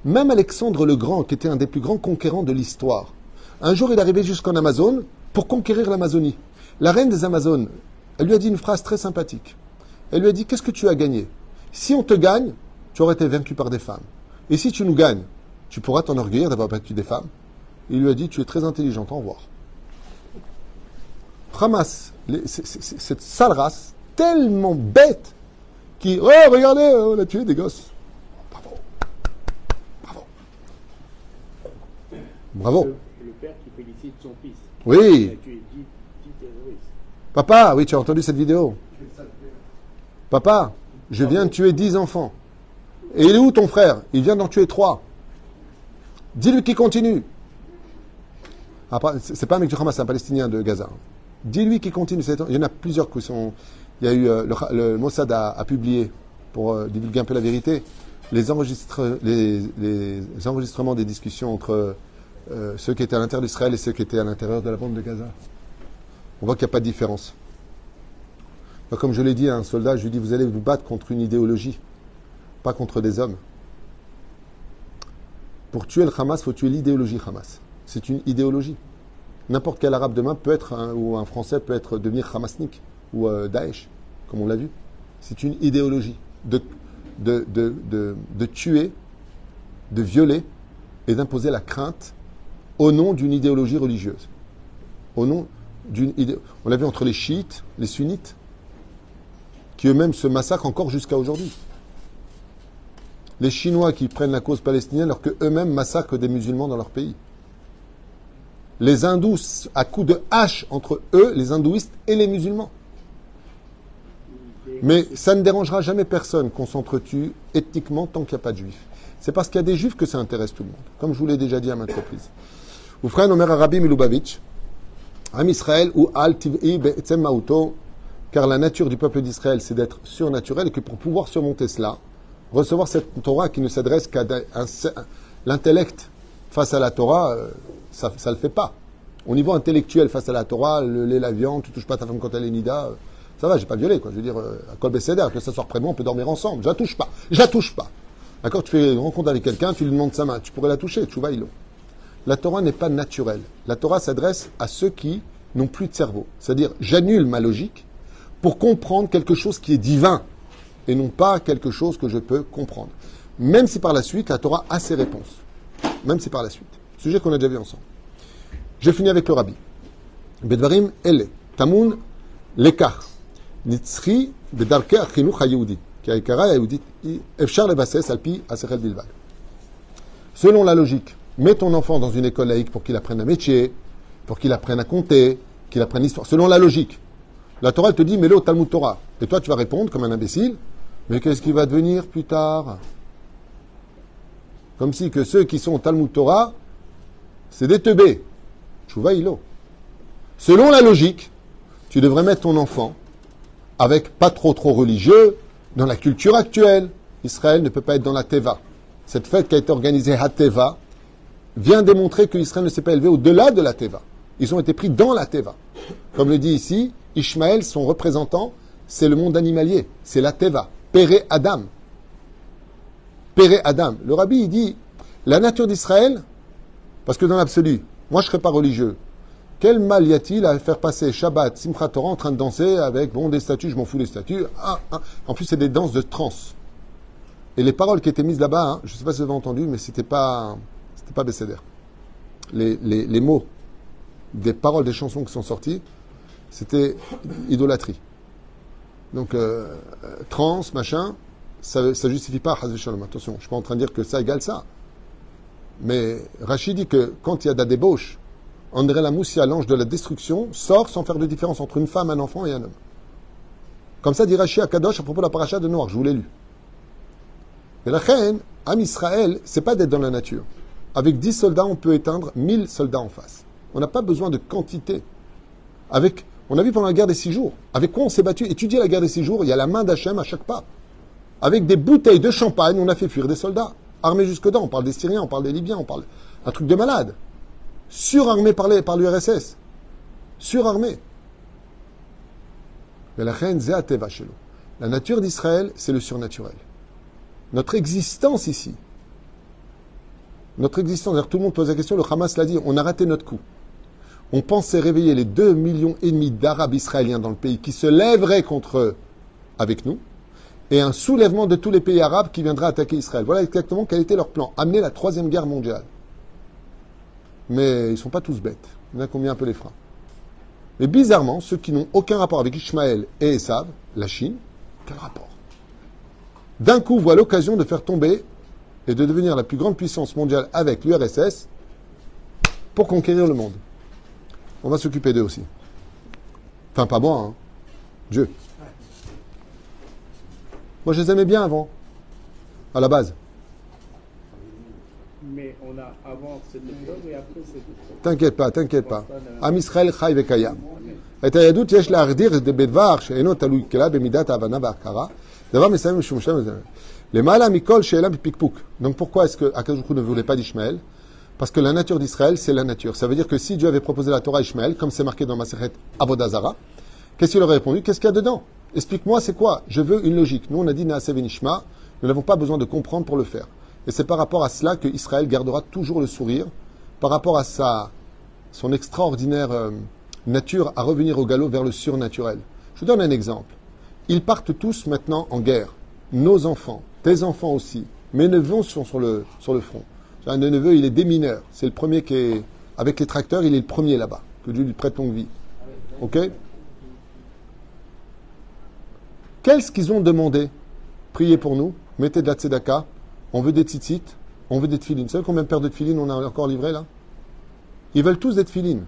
Même Alexandre le Grand, qui était un des plus grands conquérants de l'histoire, un jour il est arrivé jusqu'en Amazone pour conquérir l'Amazonie. La reine des Amazones, elle lui a dit une phrase très sympathique. Elle lui a dit Qu'est-ce que tu as gagné? Si on te gagne, tu aurais été vaincu par des femmes. Et si tu nous gagnes, tu pourras t'enorgueillir d'avoir battu des femmes. Il lui a dit Tu es très intelligente, au revoir. Hamas, les- cette sale race, tellement bête, qui, oh, regardez, on a tué des gosses. Bravo. Bravo. Bravo. Le, le père qui félicite son fils. Oui. Il a tué 10, 10 terroristes. Papa, oui, tu as entendu cette vidéo. Papa, je viens de tuer 10 enfants. Et il est où ton frère? Il vient d'en tuer 3. Dis-lui qu'il continue. C'est pas un mec du Hamas, c'est un Palestinien de Gaza. Dis-lui qu'il continue. Il y en a plusieurs qui sont. Il y a eu euh, le, Mossad a, publié pour euh, divulguer un peu la vérité les, enregistre- les, enregistrements des discussions entre euh, ceux qui étaient à l'intérieur d'Israël et ceux qui étaient à l'intérieur de la bande de Gaza. On voit qu'il n'y a pas de différence. Comme je l'ai dit à un soldat, je lui dis vous allez vous battre contre une idéologie, contre des hommes. Pour tuer le Hamas, faut tuer l'idéologie Hamas. C'est une idéologie. N'importe quel arabe demain peut être, ou un français peut être devenir Hamasnik ou euh, Daesh, comme on l'a vu. C'est une idéologie de, tuer, de violer et d'imposer la crainte au nom d'une idéologie religieuse. Au nom d'une. On l'a vu entre les chiites, les sunnites, qui eux-mêmes se massacrent encore jusqu'à aujourd'hui. Les Chinois qui prennent la cause palestinienne alors qu'eux-mêmes massacrent des musulmans dans leur pays. Les hindous à coups de hache entre eux, les hindouistes et les musulmans. Mais ça ne dérangera jamais personne qu'on s'entretue ethniquement tant qu'il n'y a pas de juifs. C'est parce qu'il y a des juifs que ça intéresse tout le monde, comme je vous l'ai déjà dit à maintes reprises. Am Israël ou Al Tiv'i Be'etzem Ma'uto, car la nature du peuple d'Israël, c'est d'être surnaturel et que pour pouvoir surmonter cela, recevoir cette Torah qui ne s'adresse qu'à l'intellect face à la Torah, euh, ça ne le fait pas. Au niveau intellectuel face à la Torah, le lait, la viande, tu touches pas ta femme quand elle est nida, euh, ça va, j'ai pas violé, quoi. Je veux dire, euh, à Kol Besséder, que ça de moi, on peut dormir ensemble. Je la touche pas. Je la touche pas. D'accord Tu fais une rencontre avec quelqu'un, tu lui demandes sa main, tu pourrais la toucher, tu vas, il La Torah n'est pas naturelle. La Torah s'adresse à ceux qui n'ont plus de cerveau. C'est-à-dire, j'annule ma logique pour comprendre quelque chose qui est divin et non pas quelque chose que je peux comprendre. Même si par la suite, la Torah a ses réponses. Même si par la suite. Sujet qu'on a déjà vu ensemble. Je finis avec le rabbi. Bedvarim Ele, Tamun Lekar, Nitzri Bedarke Kaikara Yehoudit, Efchar Alpi Aserel Bilbal. Selon la logique, mets ton enfant dans une école laïque pour qu'il apprenne un métier, pour qu'il apprenne à compter, qu'il apprenne l'histoire. Selon la logique, la Torah te dit mets-le au Talmud Torah. Et toi, tu vas répondre comme un imbécile mais qu'est-ce qui va devenir plus tard? Comme si que ceux qui sont Talmud Torah, c'est des teubés. Chouva ilo. Selon la logique, tu devrais mettre ton enfant avec pas trop trop religieux dans la culture actuelle. Israël ne peut pas être dans la Teva. cette fête qui a été organisée à Teva, vient démontrer que Israël ne s'est pas élevé au-delà de la Teva. Ils ont été pris dans la Teva. Comme le dit ici, Ishmaël, son représentant, c'est le monde animalier, c'est la Teva, Péré Adam. Péré Adam. Le rabbi, il dit, la nature d'Israël, parce que dans l'absolu, moi je ne serais pas religieux, quel mal y a-t-il à faire passer Shabbat, Simchat Torah en train de danser avec, bon, des statues, je m'en fous des statues. Ah, ah. En plus, c'est des danses de trance. Et les paroles qui étaient mises là-bas, hein, je ne sais pas si vous avez entendu, mais c'était pas, c'était pas Besséder. Les, les, les mots des paroles des chansons qui sont sorties, c'était idolâtrie. Donc, euh, trans, machin, ça ne justifie pas Shalom. Attention, je ne suis pas en train de dire que ça égale ça. Mais Rachid dit que quand il y a de la débauche, André Lamoussia, l'ange de la destruction, sort sans faire de différence entre une femme, un enfant et un homme. Comme ça dit Rachid à Kadosh à propos de la paracha de Noir, je vous l'ai lu. Et la reine, Am Israël, c'est pas d'être dans la nature. Avec 10 soldats, on peut éteindre 1000 soldats en face. On n'a pas besoin de quantité. Avec, on a vu pendant la guerre des six jours. Avec quoi on s'est battu? Étudiez la guerre des six jours, il y a la main d'Hachem à chaque pas. Avec des bouteilles de champagne, on a fait fuir des soldats. Armés jusque-dedans. On parle des Syriens, on parle des Libyens, on parle un truc de malade. Surarmés par, par l'URSS. Surarmés. Mais la reine La nature d'Israël, c'est le surnaturel. Notre existence ici, notre existence, tout le monde pose la question, le Hamas l'a dit, on a raté notre coup. On pensait réveiller les 2 millions et demi d'Arabes israéliens dans le pays qui se lèveraient contre eux avec nous, et un soulèvement de tous les pays arabes qui viendraient attaquer Israël. Voilà exactement quel était leur plan, amener la troisième guerre mondiale. Mais ils ne sont pas tous bêtes. Il y en a combien un peu les freins? Mais bizarrement, ceux qui n'ont aucun rapport avec Ishmaël et Esav, la Chine, quel rapport? D'un coup, voit l'occasion de faire tomber et de devenir la plus grande puissance mondiale avec l'URSS pour conquérir le monde On va s'occuper d'eux aussi. Enfin, pas moi, hein. Dieu. Moi, je les aimais bien avant, à la base. Mais on a avant cette époque et après cette époque. T'inquiète pas, t'inquiète pas. Am Israël chai vekayam. את היהדות יש להגדיר בדבר שאינו תלוי כלל במידת ההבנה וההכרה, דבר מסוים משום שם למעלה מכל שאלה בפקפוק. Donc pourquoi est-ce que Akadosh ne voulait pas d'Ishmaël Parce que la nature d'Israël, c'est la nature. Ça veut dire que si Dieu avait proposé la Torah à Ishmaël, comme c'est marqué dans Maseret Avodazara, qu'est-ce qu'il aurait répondu? Qu'est-ce qu'il y a dedans? Explique-moi, c'est quoi? Je veux une logique. Nous, on a dit Naasevenishma, nous n'avons pas besoin de comprendre pour le faire. Et c'est par rapport à cela que Israël gardera toujours le sourire, par rapport à sa, son extraordinaire euh, nature à revenir au galop vers le surnaturel. Je vous donne un exemple. Ils partent tous maintenant en guerre. Nos enfants, tes enfants aussi, mes neveux sont sur le, sur le front. Un neveu, il est démineur. C'est le premier qui est, avec les tracteurs, il est le premier là-bas. Que Dieu lui prête longue vie. Ok? Qu'est-ce qu'ils ont demandé? Priez pour nous, mettez de la tzedaka, on veut des tzitzit, on veut des tfilines. Vous savez combien de paires de tfilines on a encore livré là? Ils veulent tous des tfilines.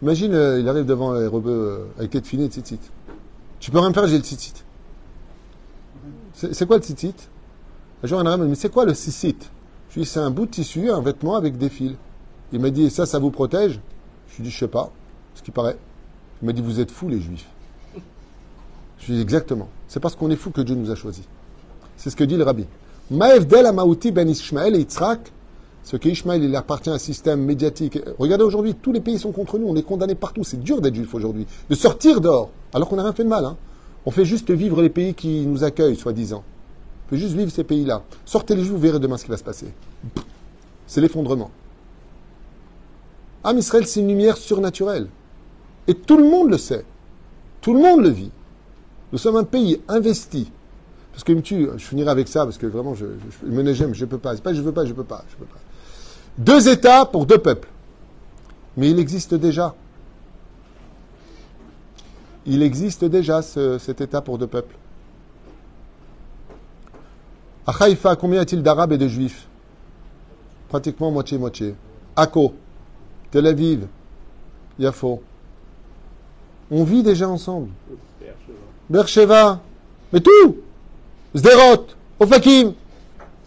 Imagine, euh, il arrive devant les rebeux euh, avec des tfilines et. Tu peux rien faire, j'ai le tzitzit. C'est quoi le tzitzit? Un jour, un arabe dit, mais c'est quoi le tzitzit? C'est un bout de tissu, un vêtement avec des fils. Il m'a dit, ça, ça vous protège? Je lui ai je sais pas, ce qui paraît. Il m'a dit, vous êtes fous les juifs. Je lui ai exactement. C'est parce qu'on est fou que Dieu nous a choisis. C'est ce que dit le rabbi. Maevdel Amaouti ben Ishmael et Yitzhak, ce qu'Ishmael, il appartient à un système médiatique. Regardez aujourd'hui, tous les pays sont contre nous, on est condamnés partout. C'est dur d'être juif aujourd'hui, de sortir dehors, alors qu'on n'a rien fait de mal. Hein. On fait juste vivre les pays qui nous accueillent, soi-disant. Fait juste vivre ces pays-là. Sortez les juifs, vous verrez demain ce qui va se passer. C'est l'effondrement. Am Israël, c'est une lumière surnaturelle. Et tout le monde le sait. Tout le monde le vit. Nous sommes un pays investi. Parce tue, je finirai avec ça, parce que vraiment, je, je, me je ne peux pas. C'est pas je veux pas, je peux peux pas. Deux États pour deux peuples. Mais il existe déjà. Il existe déjà cet État pour deux peuples. À Haïfa, combien y a-t-il d'Arabes et de Juifs Pratiquement moitié-moitié. Akko, Tel Aviv, Yafo. On vit déjà ensemble. Bercheva, mais tout Sderot, Ofakim,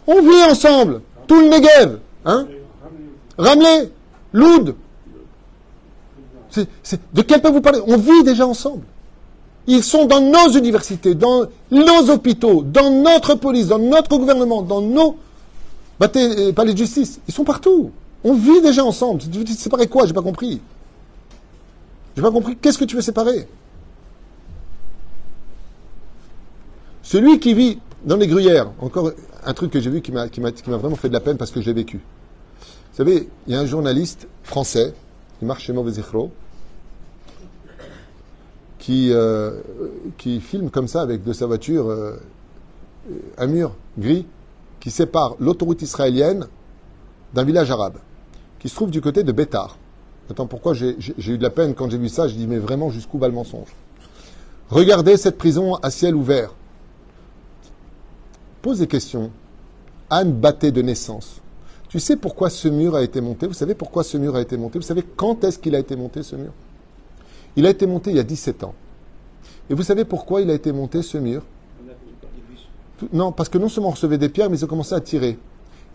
on vit ensemble, tout le Negev, hein Ramleh, Loud. de quel peuple vous parlez? On vit déjà ensemble. Ils sont dans nos universités, dans nos hôpitaux, dans notre police, dans notre gouvernement, dans nos euh, palais de justice. Ils sont partout. On vit déjà ensemble. Tu veux séparer quoi? J'ai pas compris. J'ai pas compris. Qu'est-ce que tu veux séparer? Celui qui vit dans les gruyères, encore un truc que j'ai vu qui m'a, vraiment fait de la peine parce que j'ai vécu. Vous savez, il y a un journaliste français qui marche chez Mauvais qui, euh, qui filme comme ça avec de sa voiture euh, un mur gris qui sépare l'autoroute israélienne d'un village arabe qui se trouve du côté de Bétar. Attends, pourquoi j'ai, eu de la peine quand j'ai vu ça? Je dis, mais vraiment, jusqu'où va le mensonge? Regardez cette prison à ciel ouvert. Pose des questions. Anne Batté de naissance. Tu sais pourquoi ce mur a été monté? Vous savez pourquoi ce mur a été monté? Vous savez quand est-ce qu'il a été monté ce mur? Il a été monté il y a 17 ans. Et vous savez pourquoi il a été monté ce mur? Non, parce que non seulement on recevait des pierres, mais ils ont commencé à tirer.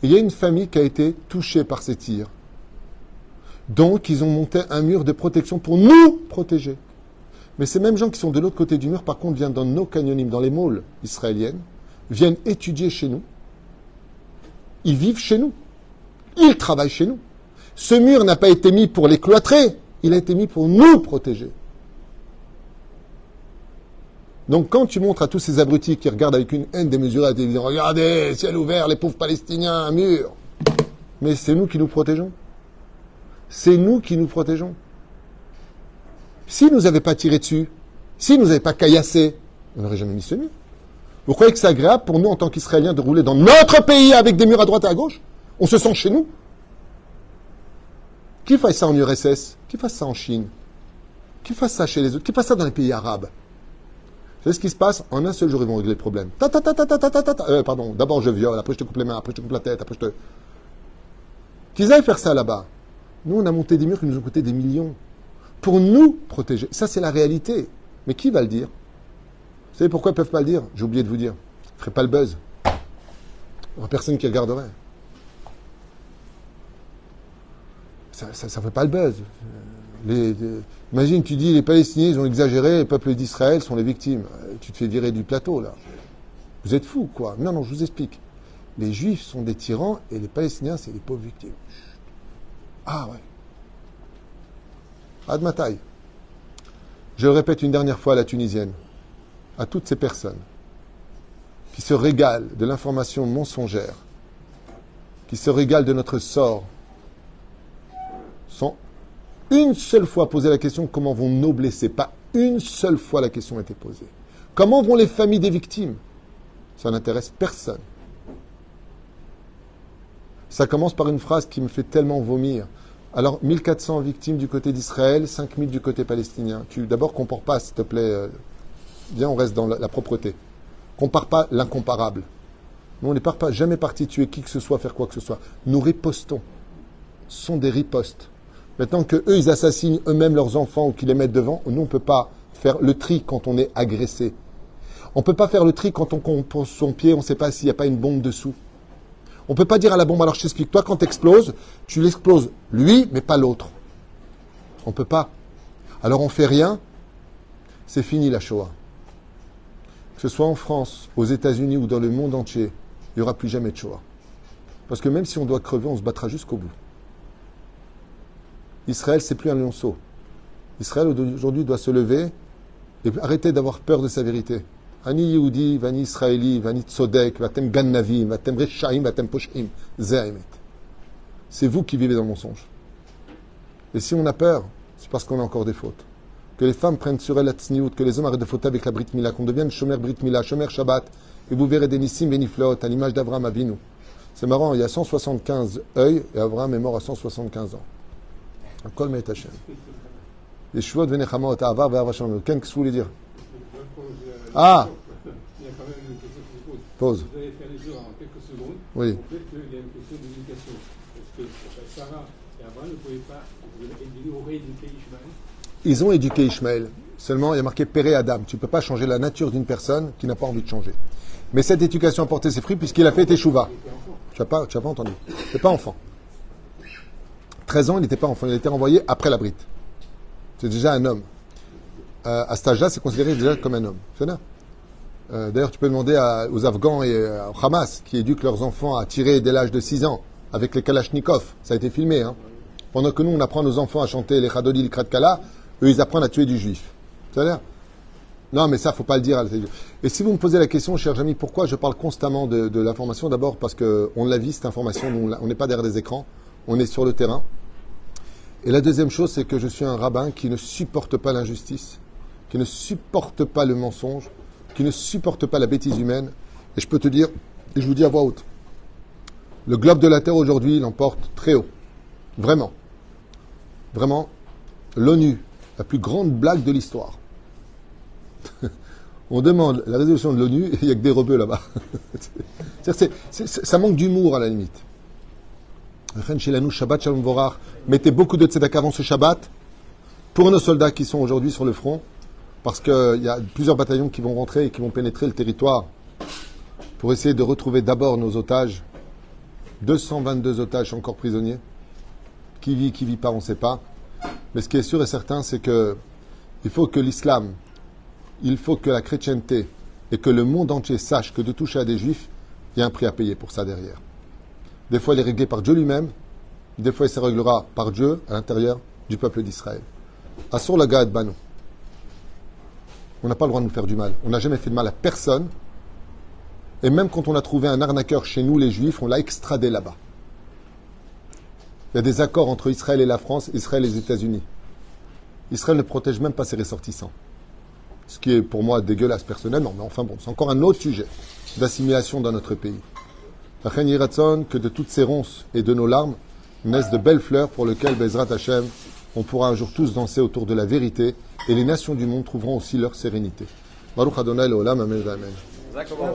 Et il y a une famille qui a été touchée par ces tirs. Donc, ils ont monté un mur de protection pour nous protéger. Mais ces mêmes gens qui sont de l'autre côté du mur, par contre, viennent dans nos canyonimes, dans les malls israéliennes, viennent étudier chez nous. Ils vivent chez nous. Ils travaillent chez nous. Ce mur n'a pas été mis pour les cloîtrer, il a été mis pour nous protéger. Donc quand tu montres à tous ces abrutis qui regardent avec une haine démesurée à la regardez, ciel ouvert, les pauvres Palestiniens, un mur. Mais c'est nous qui nous protégeons. C'est nous qui nous protégeons. S'ils nous avaient pas tiré dessus, s'ils nous avaient pas caillassé, on n'aurait jamais mis ce mur. Vous croyez que c'est agréable pour nous, en tant qu'Israéliens, de rouler dans notre pays avec des murs à droite et à gauche? On se sent chez nous qui fasse ça en URSS Qui fasse ça en Chine? Qui fasse ça chez les autres? Qui fasse ça dans les pays arabes? Vous savez ce qui se passe? En un seul jour, ils vont régler le problème. Ta euh, pardon. D'abord, je viole. Après, je te coupe les mains. Après, je te coupe la tête. Après, je te. Qu'ils aillent faire ça là-bas. Nous, on a monté des murs qui nous ont coûté des millions pour nous protéger. Ça, c'est la réalité. Mais qui va le dire? Vous savez pourquoi ils ne peuvent pas le dire? J'ai oublié de vous dire. Ils feraient pas le buzz. Il n'y aurait personne qui regarderait. Ça ne ferait pas le buzz. Les- les- imagine, tu dis les Palestiniens, ont exagéré, le peuple d'Israël sont les victimes. Euh, Tu te fais virer du plateau, là. Vous êtes fous, quoi. Non, non, je vous explique. Les Juifs sont des tyrans et les Palestiniens, c'est les pauvres victimes. Ah ouais. De ma taille. Je le répète une dernière fois à la Tunisienne, à toutes ces personnes qui se régalent de l'information mensongère, qui se régalent de notre sort, sans une seule fois poser la question comment vont nos blessés? Pas une seule fois la question a été posée. Comment vont les familles des victimes? Ça n'intéresse personne. Ça commence par une phrase qui me fait tellement vomir. Alors, 1400 victimes du côté d'Israël, 5000 du côté palestinien. Tu d'abord compare pas, s'il te plaît. euh, Viens, on reste dans la, la propreté. Compare pas l'incomparable. Nous, on n'est pas jamais parti tuer qui que ce soit, faire quoi que ce soit. Nous ripostons. Ce sont des ripostes. Maintenant que eux, ils assassinent eux-mêmes leurs enfants ou qu'ils les mettent devant, nous, on ne peut pas faire le tri quand on est agressé. On ne peut pas faire le tri quand on compose son pied, on ne sait pas s'il n'y a pas une bombe dessous. On ne peut pas dire à la bombe, alors je t'explique, toi quand tu exploses, tu l'exploses lui, mais pas l'autre. On ne peut pas. Alors on fait rien, c'est fini la Shoah. Que ce soit en France, aux États-Unis ou dans le monde entier, il n'y aura plus jamais de Shoah. Parce que même si on doit crever, on se battra jusqu'au bout. Israël, c'est plus un lionceau. Israël aujourd'hui doit se lever et arrêter d'avoir peur de sa vérité. Ani Yehudi, Vani Israéli, Vani Tzodek, Vatem Gannavim, Vatem Reshaim, Vatem Poshim. Zeh haemet. C'est vous qui vivez dans le mensonge. Et si on a peur, c'est parce qu'on a encore des fautes. Que les femmes prennent sur elles la tsniout, que les hommes arrêtent de fauter avec la Brit Mila, qu'on devienne Shomer Brit Mila, Shomer Shabbat, et vous verrez des Nissim Beniflot à l'image d'Abraham Avinu. C'est marrant, il y a 175 œils et Abraham est mort à 175 ans. Kol Me'et Hashem. Les de Venechama Avar Ve'ava Shalom. Qu'est-ce que vous voulez dire? Ah Il y a quand même une question qui se pose. Pause. Vous allez faire les jours en quelques secondes. Oui. En fait, il y a une question d'éducation. Parce que euh, Sarah et Abraham ne pouvaient pas, éduqué Ishmaël. Ils ont éduqué Ishmaël. Seulement, il y a marqué Péré Adam. Tu ne peux pas changer la nature d'une personne qui n'a pas envie de changer. Mais cette éducation a porté ses fruits puisqu'il a fait Teshuvah. Tu n'as pas, tu as pas entendu. Il n'est pas enfant. 13 ans, il n'était pas enfant. Il a été renvoyé après la brite. C'est déjà un homme. Euh, à cet âge-là, c'est considéré déjà comme un homme. Euh, D'ailleurs, tu peux demander aux Afghans et euh, au Hamas qui éduquent leurs enfants à tirer dès l'âge de 6 ans avec les Kalachnikov. Ça a été filmé. Hein. Pendant que nous, on apprend nos enfants à chanter les Khadodi, les Kratkala, eux, ils apprennent à tuer du juif. C'est-à-dire Non, mais ça, faut pas le dire. Et si vous me posez la question, chers amis, pourquoi je parle constamment de, l'information? D'abord parce qu'on l'a vu, cette information, on n'est pas derrière des écrans, on est sur le terrain. Et la deuxième chose, c'est que je suis un rabbin qui ne supporte pas l'injustice, qui ne supporte pas le mensonge, qui ne supporte pas la bêtise humaine. Et je peux te dire, et je vous dis à voix haute, le globe de la Terre aujourd'hui l'emporte très haut. Vraiment. Vraiment, l'ONU, la plus grande blague de l'histoire. On demande la résolution de l'ONU et il n'y a que des rebeux là-bas. Ça manque d'humour à la limite. Shabbat Shalom Vorach. Mettez beaucoup de tzedakah avant ce Shabbat pour nos soldats qui sont aujourd'hui sur le front, parce qu'il y a plusieurs bataillons qui vont rentrer et qui vont pénétrer le territoire pour essayer de retrouver d'abord nos otages. 222 otages encore prisonniers. Qui vit, qui vit pas, on ne sait pas. Mais ce qui est sûr et certain, c'est que il faut que l'islam, il faut que la chrétienté et que le monde entier sache que de toucher à des juifs, il y a un prix à payer pour ça derrière. Des fois, il est réglé par Dieu lui-même. Des fois, il se réglera par Dieu à l'intérieur du peuple d'Israël. Assur la Gaad Banu. On n'a pas le droit de nous faire du mal. On n'a jamais fait de mal à personne. Et même quand on a trouvé un arnaqueur chez nous, les Juifs, on l'a extradé là-bas. Il y a des accords entre Israël et la France, Israël et les États-Unis. Israël ne protège même pas ses ressortissants. Ce qui est pour moi dégueulasse personnellement, mais enfin bon, c'est encore un autre sujet d'assimilation dans notre pays. Que de toutes ces ronces et de nos larmes naissent de belles fleurs pour lesquelles Bezrat Hashem, on pourra un jour tous danser autour de la vérité et les nations du monde trouveront aussi leur sérénité. Baruch Adonai Amen.